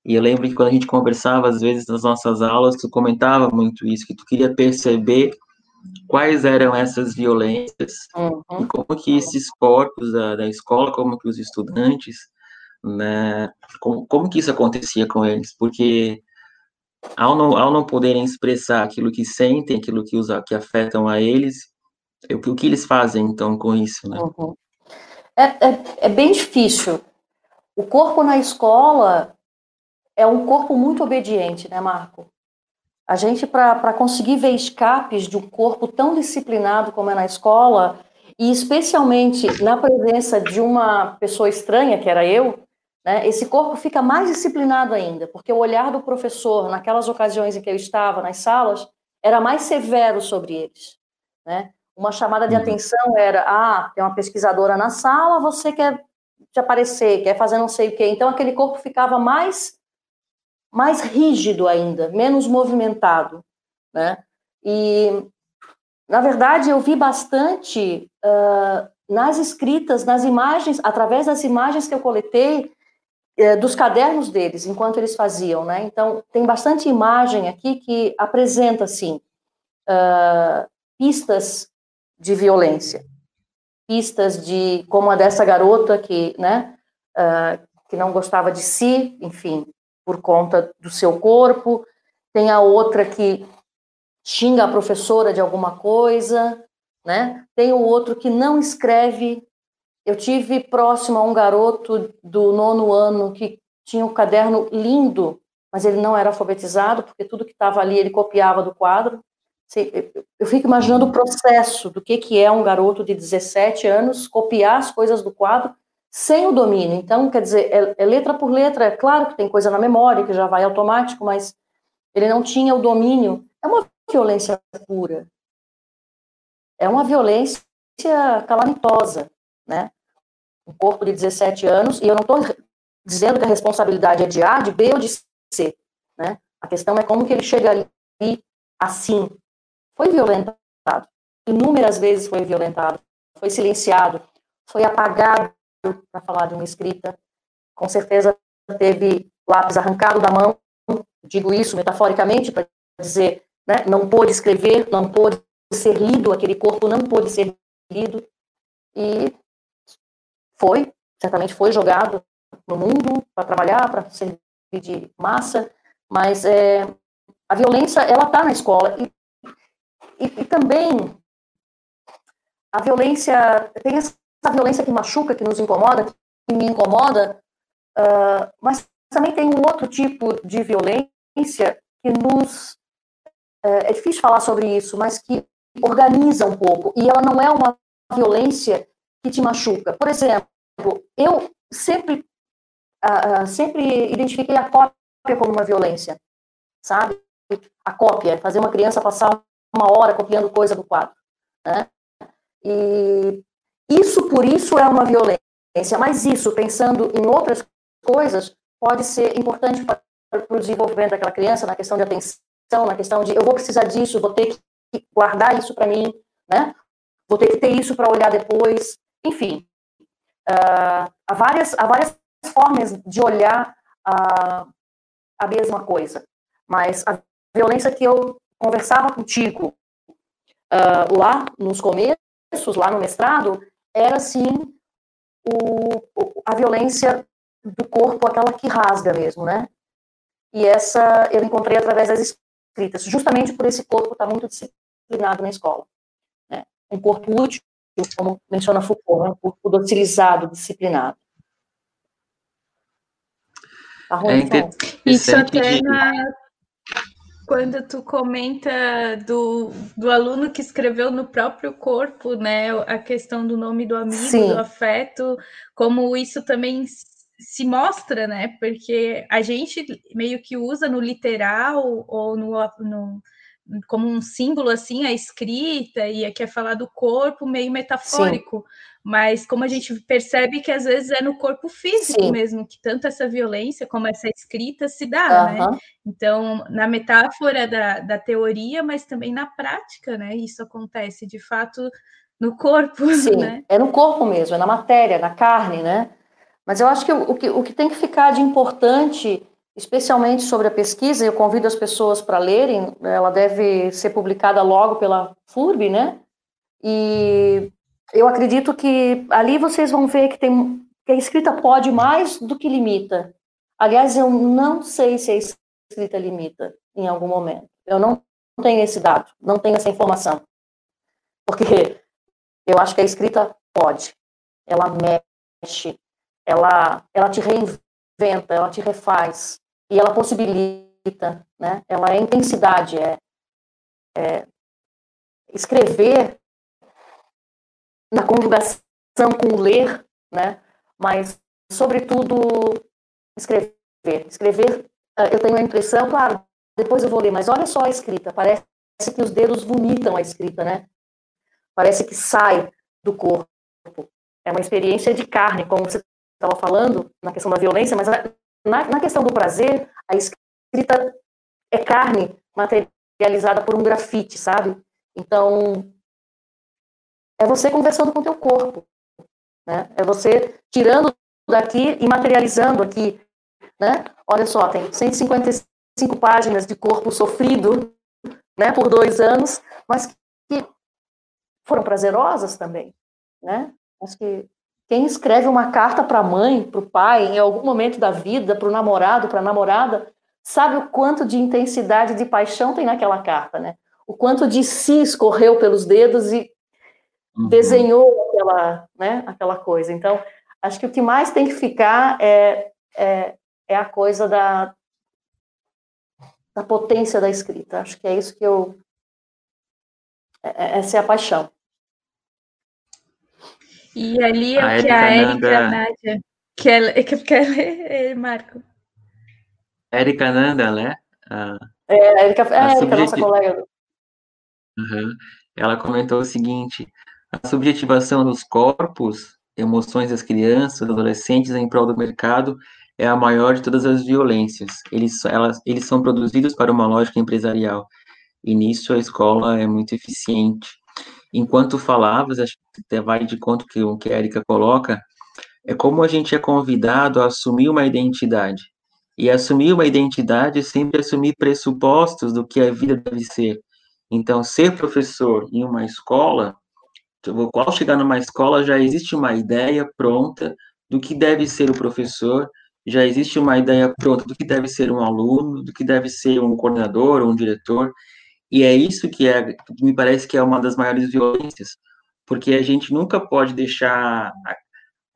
Speaker 2: E eu lembro que quando a gente conversava, às vezes, nas nossas aulas, tu comentava muito isso, que tu queria perceber quais eram essas violências uhum. e como que esses corpos da, da escola, como que os estudantes, né, como, como que isso acontecia com eles, porque ao não, ao não poderem expressar aquilo que sentem, aquilo que, usa, que afetam a eles, o, o que eles fazem, então, com isso, né? Uhum.
Speaker 3: É, é, é bem difícil. O corpo na escola é um corpo muito obediente, né, Marco? A gente, para conseguir ver escapes de um corpo tão disciplinado como é na escola, e especialmente na presença de uma pessoa estranha, que era eu, né, esse corpo fica mais disciplinado ainda, porque o olhar do professor, naquelas ocasiões em que eu estava nas salas, era mais severo sobre eles. Né? Uma chamada de uhum. atenção era: ah, tem uma pesquisadora na sala, você quer te aparecer, quer fazer não sei o quê. Então, aquele corpo ficava mais mais rígido ainda, menos movimentado, né? E na verdade eu vi bastante uh, nas escritas, nas imagens, através das imagens que eu coletei uh, dos cadernos deles, enquanto eles faziam, né? Então tem bastante imagem aqui que apresenta assim uh, pistas de violência, pistas de como a dessa garota que, né? que não gostava de si, enfim, por conta do seu corpo, tem a outra que xinga a professora de alguma coisa, né? Tem o outro que não escreve. Eu tive próximo a um garoto do nono ano que tinha um caderno lindo, mas ele não era alfabetizado, porque tudo que estava ali ele copiava do quadro. Eu fico imaginando o processo do que, que é um garoto de 17 anos copiar as coisas do quadro sem o domínio. Então, quer dizer, é, é, letra por letra, é claro que tem coisa na memória que já vai automático, mas ele não tinha o domínio. É uma violência pura. É uma violência calamitosa, né? Um corpo de 17 anos, e eu não estou dizendo que a responsabilidade é de A, de B ou de C, né? A questão é como que ele chega ali assim. Foi violentado. Inúmeras vezes foi violentado. Foi silenciado. Foi apagado para falar de uma escrita. Com certeza teve lápis arrancado da mão, digo isso metaforicamente para dizer, né, não pôde escrever, não pôde ser lido, aquele corpo não pôde ser lido, e foi, certamente foi jogado no mundo para trabalhar, para servir de massa, mas é, a violência, ela está na escola, e, e, e também a violência, tem essa essa violência que machuca, que nos incomoda, que me incomoda, uh, mas também tem um outro tipo de violência que nos. Uh, é difícil falar sobre isso, mas que organiza um pouco. E ela não é uma violência que te machuca. Por exemplo, eu sempre, uh, sempre identifiquei a cópia como uma violência, sabe? A cópia, fazer uma criança passar uma hora copiando coisa do quadro. Né? E isso, por isso, é uma violência, mas isso, pensando em outras coisas, pode ser importante para, o desenvolvimento daquela criança, na questão de atenção, na questão de eu vou precisar disso, vou ter que guardar isso para mim, né? Vou ter que ter isso para olhar depois, enfim. Uh, há, várias, há várias formas de olhar a, a mesma coisa, mas a violência que eu conversava contigo uh, lá nos começos, lá no mestrado, era sim o, a violência do corpo, aquela que rasga mesmo, né? E essa eu encontrei através das escritas, justamente por esse corpo estar muito disciplinado na escola. Né? Um corpo útil, como menciona Foucault, né? um corpo docilizado, disciplinado.
Speaker 1: É inter... Isso até na, quando tu comenta do, do aluno que escreveu no próprio corpo, né, a questão do nome do amigo, Sim. do afeto, como isso também se mostra, né, porque a gente meio que usa no literal ou no, no como um símbolo assim a escrita e aqui é falar do corpo meio metafórico, Sim. mas como a gente percebe que às vezes é no corpo físico Sim. mesmo que tanto essa violência como essa escrita se dá, uhum. né? Então, na metáfora da, da teoria, mas também na prática, né? Isso acontece de fato no corpo,
Speaker 3: Sim,
Speaker 1: né?
Speaker 3: é no corpo mesmo, é na matéria, na carne, né? Mas eu acho que o, que o que tem que ficar de importante especialmente sobre a pesquisa, eu convido as pessoas para lerem, ela deve ser publicada logo pela FURB, né? E eu acredito que ali vocês vão ver que, tem, que a escrita pode mais do que limita. Aliás, eu não sei se a escrita limita em algum momento. Eu não tenho esse dado, não tenho essa informação. Porque eu acho que a escrita pode. Ela mexe, ela, ela te reinventa, ela te refaz e ela possibilita, né? Ela é intensidade, é, é escrever na conjugação com ler, né? Mas sobretudo escrever, escrever. Ah, eu tenho a impressão, claro, depois eu vou ler, mas olha só a escrita, parece que os dedos vomitam a escrita, né? Parece que sai do corpo. É uma experiência de carne, como você estava falando na questão da violência, mas na, na questão do prazer, a escrita é carne materializada por um grafite, sabe? Então, é você conversando com o teu corpo, né? É você tirando daqui e materializando aqui, né? Olha só, tem 155 páginas de corpo sofrido, né, por dois anos, mas que foram prazerosas também, né? Acho que quem escreve uma carta para a mãe, para o pai, em algum momento da vida, para o namorado, para a namorada, sabe o quanto de intensidade, de paixão tem naquela carta, né? O quanto de si escorreu pelos dedos e uhum. desenhou aquela, né, aquela coisa. Então, acho que o que mais tem que ficar é, é, é a coisa da, da potência da escrita. Acho que é isso que eu. É, é essa é a paixão.
Speaker 1: E ali é o que a Nanda... Nádia quer, quer ler, Marco.
Speaker 2: Érica Nanda, né? A,
Speaker 3: é, a Érica, é, a Érica nossa colega.
Speaker 2: Uhum. Ela comentou o seguinte: a subjetivação dos corpos, emoções das crianças, adolescentes em prol do mercado é a maior de todas as violências. Eles, elas, eles são produzidos para uma lógica empresarial. E nisso a escola é muito eficiente enquanto falavas, acho que até vai de conta que o que a Erika coloca, é como a gente é convidado a assumir uma identidade. E assumir uma identidade é sempre assumir pressupostos do que a vida deve ser. Então, ser professor em uma escola, ao chegar numa escola, já existe uma ideia pronta do que deve ser o professor, já existe uma ideia pronta do que deve ser um aluno, do que deve ser um coordenador, um diretor, e é isso que, é, que me parece que é uma das maiores violências, porque a gente nunca pode deixar,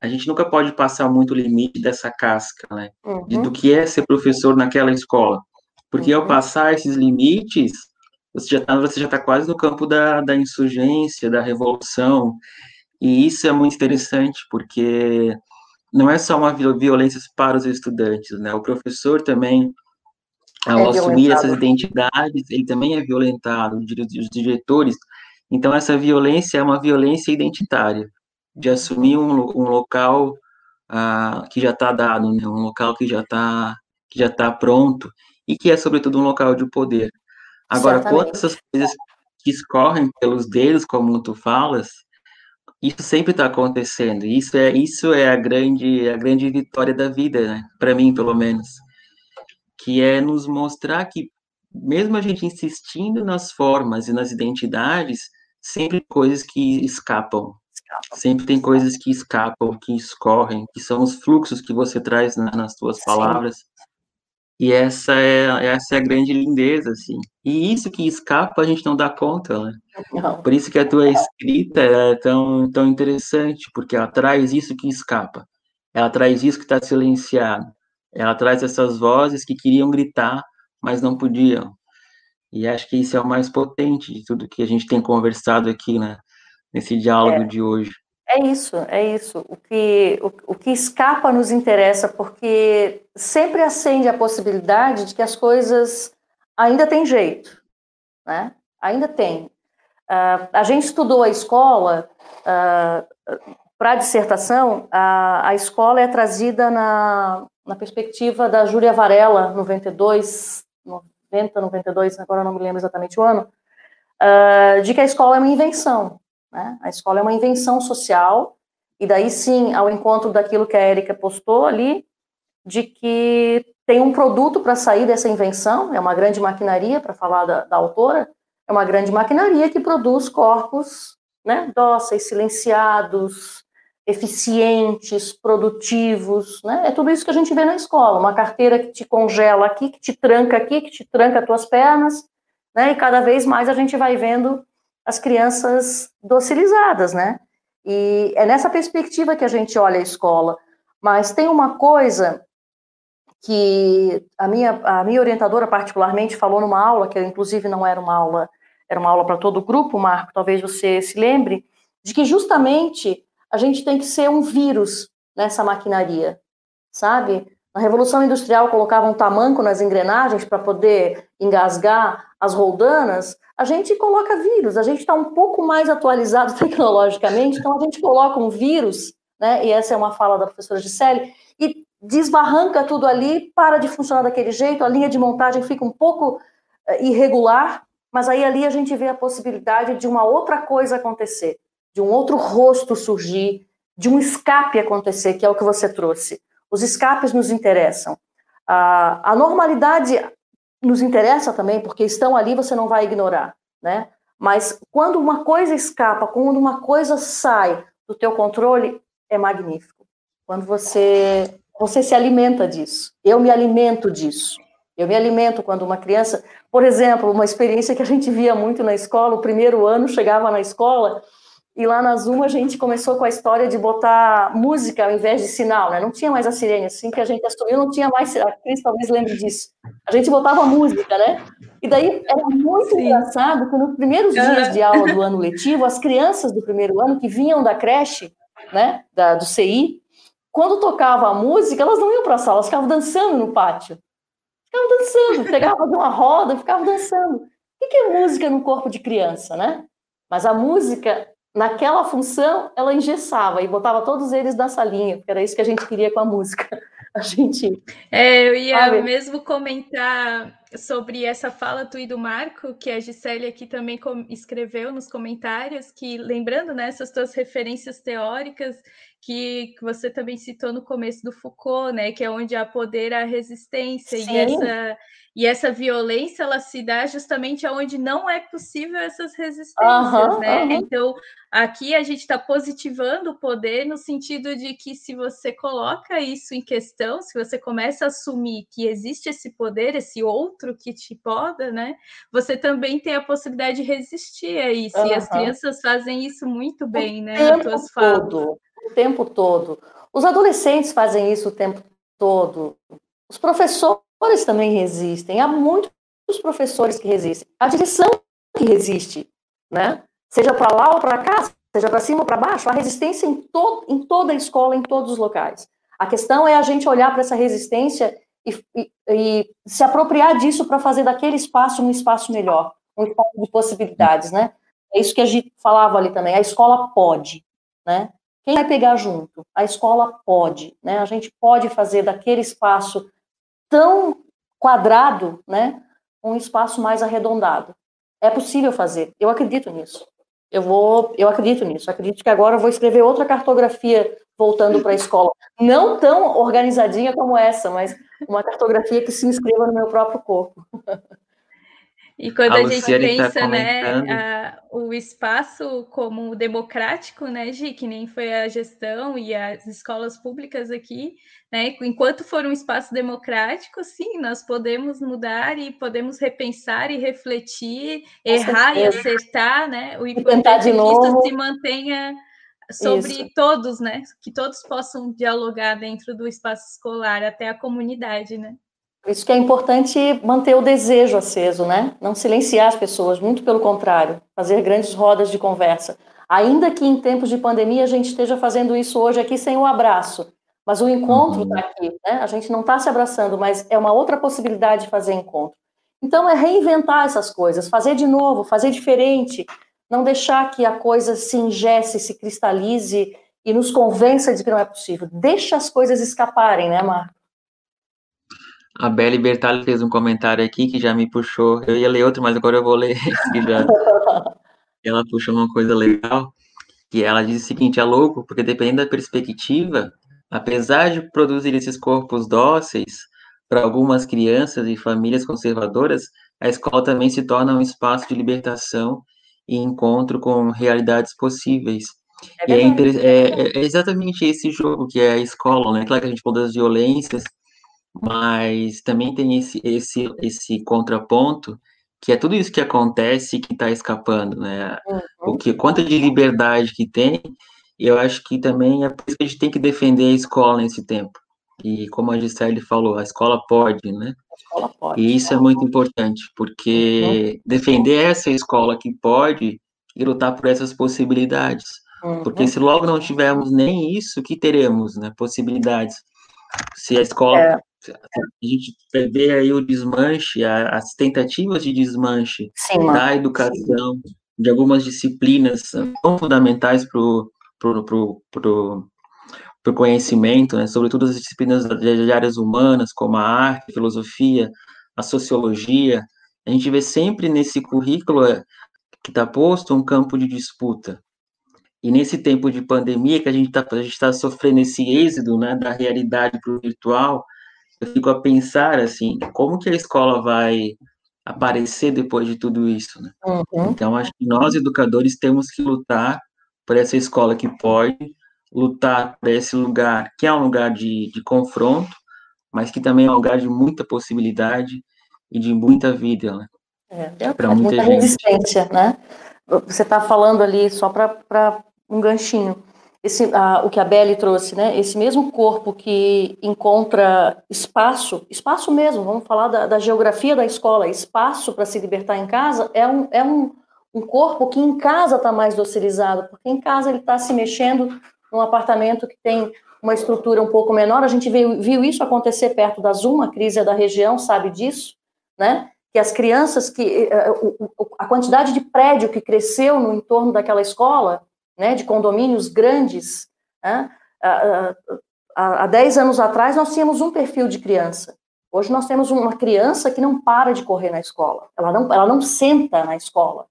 Speaker 2: a, gente nunca pode passar muito o limite dessa casca, né, uhum. de, do que é ser professor naquela escola, porque uhum. ao passar esses limites, você já está tá quase no campo da, da insurgência, da revolução, e isso é muito interessante, porque não é só uma violência para os estudantes, né, o professor também ao é assumir essas identidades, ele também é violentado, os diretores. Então, essa violência é uma violência identitária, de assumir um, um local ah, que já está dado, né? um local que já está que já está pronto e que é sobretudo um local de poder. Agora, quando essas coisas que escorrem pelos dedos, como tu falas, isso sempre está acontecendo. Isso é isso é a grande a grande vitória da vida, né? Para mim, pelo menos que é nos mostrar que, mesmo a gente insistindo nas formas e nas identidades, sempre coisas que escapam. Sempre tem coisas que escapam, que escorrem, que são os fluxos que você traz na, nas suas palavras. Sim. E essa é, essa é a grande lindeza, assim. E isso que escapa, a gente não dá conta, né? Não. Por isso que a tua escrita é tão, tão interessante, porque ela traz isso que escapa. Ela traz isso que está silenciado ela traz essas vozes que queriam gritar, mas não podiam. E acho que isso é o mais potente de tudo que a gente tem conversado aqui, né, nesse diálogo é, de hoje.
Speaker 3: É isso, é isso. O que, o, o que escapa nos interessa, porque sempre acende a possibilidade de que as coisas ainda têm jeito, né? Ainda tem. Uh, a gente estudou a escola, uh, para a dissertação, a, a escola é trazida na, na perspectiva da Júlia Varela, 92, 90, 92, agora não me lembro exatamente o ano, uh, de que a escola é uma invenção. Né? A escola é uma invenção social, e daí sim, ao encontro daquilo que a Érica postou ali, de que tem um produto para sair dessa invenção, é uma grande maquinaria, para falar da, da, autora, é uma grande maquinaria que produz corpos né, dóceis, silenciados, eficientes, produtivos, né? É tudo isso que a gente vê na escola, uma carteira que te congela aqui, que te tranca aqui, que te tranca as tuas pernas, né? E cada vez mais a gente vai vendo as crianças docilizadas, né? E é nessa perspectiva que a gente olha a escola. Mas tem uma coisa que a minha, a minha orientadora particularmente falou numa aula, que inclusive não era uma aula, era uma aula para todo o grupo, Marco, talvez você se lembre, de que justamente a gente tem que ser um vírus nessa maquinaria, sabe? Na Revolução Industrial colocavam tamanco nas engrenagens para poder engasgar as roldanas, a gente coloca vírus, a gente está um pouco mais atualizado tecnologicamente, então a gente coloca um vírus, né? E essa é uma fala da professora Gisele, e desbarranca tudo ali, para de funcionar daquele jeito, a linha de montagem fica um pouco uh, irregular, mas aí ali a gente vê a possibilidade de uma outra coisa acontecer de um outro rosto surgir, de um escape acontecer, que é o que você trouxe. Os escapes nos interessam. A, a normalidade nos interessa também, porque estão ali, você não vai ignorar, né? Mas quando uma coisa escapa, quando uma coisa sai do teu controle, é magnífico. Quando você você se alimenta disso. Eu me alimento disso. Eu me alimento quando uma criança, por exemplo, uma experiência que a gente via muito na escola, o primeiro ano chegava na escola e lá na Zoom a gente começou com a história de botar música ao invés de sinal, né? Não tinha mais a sirene, assim que a gente assumiu, não tinha mais, a Cris talvez lembre disso. A gente botava música, né? E daí era muito Sim. engraçado que nos primeiros dias de aula do ano letivo, as crianças do primeiro ano que vinham da creche, né, da, do CI, quando tocava a música, elas não iam para a sala, elas ficavam dançando no pátio. Ficavam dançando, pegavam uma roda, ficavam dançando. O que é música no corpo de criança, né? Mas a música naquela função, ela engessava e botava todos eles na salinha, porque era isso que a gente queria com a música. A gente.
Speaker 1: É, eu ia sabe? mesmo comentar sobre essa fala tu e do Marco, que a Gisele aqui também escreveu nos comentários, que lembrando né, essas tuas referências teóricas que, que você também citou no começo do Foucault, né, que é onde há poder a resistência Sim. e essa e essa violência ela se dá justamente onde não é possível essas resistências, uhum, né? Uhum. Então, aqui a gente está positivando o poder no sentido de que se você coloca isso em questão, se você começa a assumir que existe esse poder, esse outro que te poda, né? Você também tem a possibilidade de resistir a isso. Uhum. E as crianças fazem isso muito bem,
Speaker 3: o
Speaker 1: né?
Speaker 3: Tempo tuas falas. Todo, o tempo todo. Os adolescentes fazem isso o tempo todo. Os professores professores também resistem, há muitos professores que resistem, a direção que resiste, né? Seja para lá ou para cá, seja para cima ou para baixo, há resistência em, to em toda a escola, em todos os locais. A questão é a gente olhar para essa resistência e, e, e, se apropriar disso para fazer daquele espaço um espaço melhor, um espaço de possibilidades, né? É isso que a gente falava ali também. A escola pode, né? Quem vai pegar junto? A escola pode, né? A gente pode fazer daquele espaço tão quadrado, né, um espaço mais arredondado. É possível fazer. Eu acredito nisso. Eu vou, eu acredito nisso. Acredito que agora eu vou escrever outra cartografia voltando para a escola, não tão organizadinha como essa, mas uma cartografia que se inscreva no meu próprio corpo.
Speaker 1: E quando a, a gente tá pensa, tá né, a, o espaço como democrático, né, Gi, que nem foi a gestão e as escolas públicas aqui, né, enquanto for um espaço democrático, sim, nós podemos mudar e podemos repensar e refletir, Com errar certeza. e acertar, né, o importante é que isso se mantenha sobre Isso. todos, né? Que todos possam dialogar dentro do espaço escolar, até a comunidade, né?
Speaker 3: Isso que é importante manter o desejo aceso, né? Não silenciar as pessoas, muito pelo contrário, fazer grandes rodas de conversa. Ainda que em tempos de pandemia a gente esteja fazendo isso hoje aqui sem o abraço, mas o encontro está uhum. aqui, né? A gente não está se abraçando, mas é uma outra possibilidade de fazer encontro. Então é reinventar essas coisas, fazer de novo, fazer diferente, não deixar que a coisa se ingesse, se cristalize e nos convença de que não é possível. Deixa as coisas escaparem, né, Marco?
Speaker 2: A Belle Bertali fez um comentário aqui que já me puxou. Eu ia ler outro, mas agora eu vou ler esse já. ela puxou uma coisa legal, que ela diz o seguinte: é louco, porque dependendo da perspectiva, apesar de produzir esses corpos dóceis para algumas crianças e famílias conservadoras, a escola também se torna um espaço de libertação e encontro com realidades possíveis. É, é, é, é, exatamente esse jogo que é a escola, né? Claro que a gente falou das violências, mas também tem esse, esse, esse contraponto que é tudo isso que acontece que está escapando, né? Uhum. O que quanto de liberdade que tem, eu acho que também é por isso que a gente tem que defender a escola nesse tempo. E como a Gisele falou, a escola pode, né? Escola pode, e isso é muito importante, porque uhum. defender essa escola que pode e lutar por essas possibilidades. Uhum. Porque se logo não tivermos nem isso, que teremos, né? Possibilidades. Se a escola é a gente vê aí o desmanche, as tentativas de desmanche Sim, da educação, de algumas disciplinas tão fundamentais para o pro, pro, pro, pro conhecimento, né, sobretudo as disciplinas de áreas humanas, como a arte, a filosofia, a sociologia, a gente vê sempre nesse currículo é, que está posto um campo de disputa. E nesse tempo de pandemia que a gente está tá sofrendo esse êxodo né, da realidade para o virtual, eu fico a pensar assim, como que a escola vai aparecer depois de tudo isso, né? Uhum. Então, acho que nós, educadores, temos que lutar por essa escola que pode, lutar por esse lugar que é um lugar de, de confronto, mas que também é um lugar de muita possibilidade e de muita vida, né?
Speaker 3: É, para muita, muita resistência, né? Você está falando ali só para um ganchinho esse, o que a Belle trouxe, né? Esse mesmo corpo que encontra espaço, espaço mesmo, vamos falar da, da geografia da escola, espaço para se libertar em casa, é um, é um, um corpo que em casa está mais docilizado, porque em casa ele está se mexendo num apartamento que tem uma estrutura um pouco menor. A gente viu, viu isso acontecer perto da Zuma, a crise é da região, sabe disso, né? Que as crianças, que eh, a quantidade de prédio que cresceu no entorno daquela escola né, de condomínios grandes. Né? Há 10 anos atrás, nós tínhamos um perfil de criança. Hoje nós temos uma criança que não para de correr na escola. Ela não, ela não senta na escola.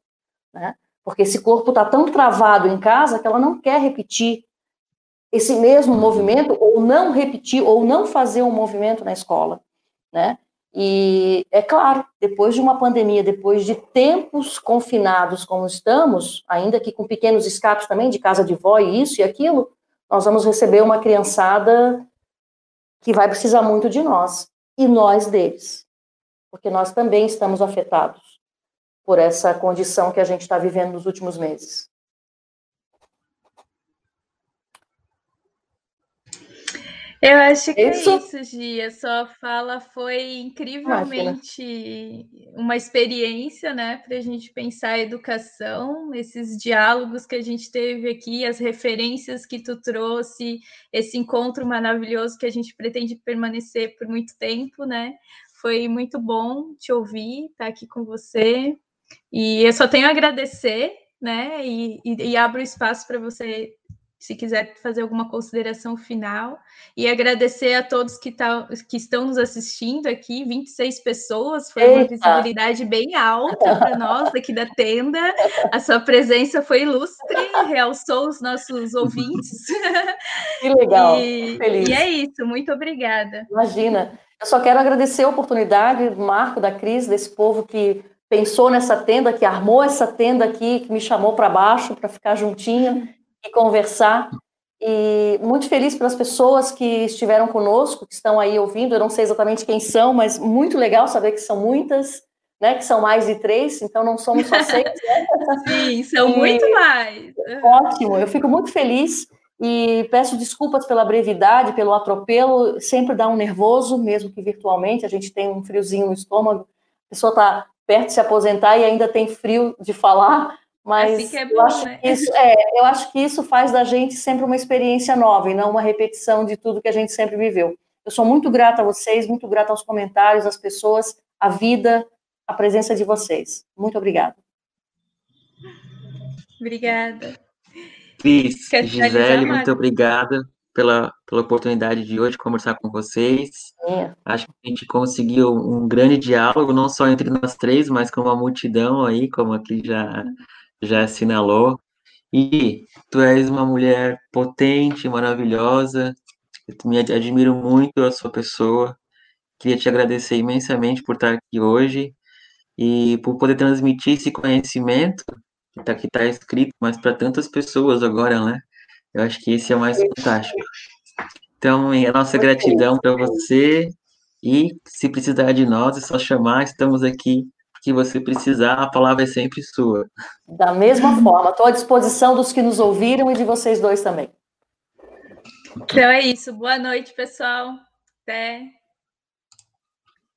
Speaker 3: Né? Porque esse corpo está tão travado em casa que ela não quer repetir esse mesmo movimento, ou não repetir, ou não fazer um movimento na escola. Né? E é claro, depois de uma pandemia, depois de tempos confinados como estamos, ainda que com pequenos escapes também de casa de vó e isso e aquilo, nós vamos receber uma criançada que vai precisar muito de nós e nós deles, porque nós também estamos afetados por essa condição que a gente está vivendo nos últimos meses.
Speaker 1: Eu acho que isso? é isso, Gia. Sua fala foi incrivelmente uma experiência, né, para a gente pensar a educação, esses diálogos que a gente teve aqui, as referências que tu trouxe, esse encontro maravilhoso que a gente pretende permanecer por muito tempo, né? Foi muito bom te ouvir, estar tá aqui com você. E eu só tenho a agradecer, né? E, e, e abro espaço para você se quiser fazer alguma consideração final. E agradecer a todos que, tá, que estão nos assistindo aqui, 26 pessoas, foi Eita. uma visibilidade bem alta para nós aqui da tenda. A sua presença foi ilustre, realçou os nossos ouvintes.
Speaker 3: Que legal, e, feliz.
Speaker 1: E é isso, muito obrigada.
Speaker 3: Imagina. Eu só quero agradecer a oportunidade, Marco, da Cris, desse povo que pensou nessa tenda, que armou essa tenda aqui, que me chamou para baixo para ficar juntinho e conversar. E muito feliz pelas pessoas que estiveram conosco, que estão aí ouvindo. Eu não sei exatamente quem são, mas muito legal saber que são muitas. né, que são mais de três, então não somos só seis. Né?
Speaker 1: Sim, são e... muito mais.
Speaker 3: Ótimo, eu fico muito feliz e peço desculpas pela brevidade, pelo atropelo, sempre dá um nervoso, mesmo que virtualmente, a gente tem um friozinho no estômago, a pessoa está perto de se aposentar e ainda tem frio de falar, mas
Speaker 1: assim é bom, eu, acho
Speaker 3: né? que isso, é, eu acho que isso faz da gente sempre uma experiência nova e não uma repetição de tudo que a gente sempre viveu. Eu sou muito grata a vocês, muito grata aos comentários, às pessoas, à vida, a presença de vocês. Muito obrigada.
Speaker 1: Obrigada.
Speaker 2: Cris, Gisele, muito obrigada pela, pela oportunidade de hoje conversar com vocês. É. Acho que a gente conseguiu um grande diálogo, não só entre nós três, mas com uma multidão aí, como aqui já, já assinalou. E tu és uma mulher potente, maravilhosa, eu me admiro muito a sua pessoa. Queria te agradecer imensamente por estar aqui hoje e por poder transmitir esse conhecimento que está tá escrito, mas para tantas pessoas agora, né? Eu acho que esse é o mais fantástico. Então, a nossa gratidão para você e se precisar de nós, é só chamar, estamos aqui que você precisar, a palavra é sempre sua.
Speaker 3: Da mesma forma, estou à disposição dos que nos ouviram e de vocês dois também.
Speaker 1: Então é isso. Boa noite, pessoal. Até.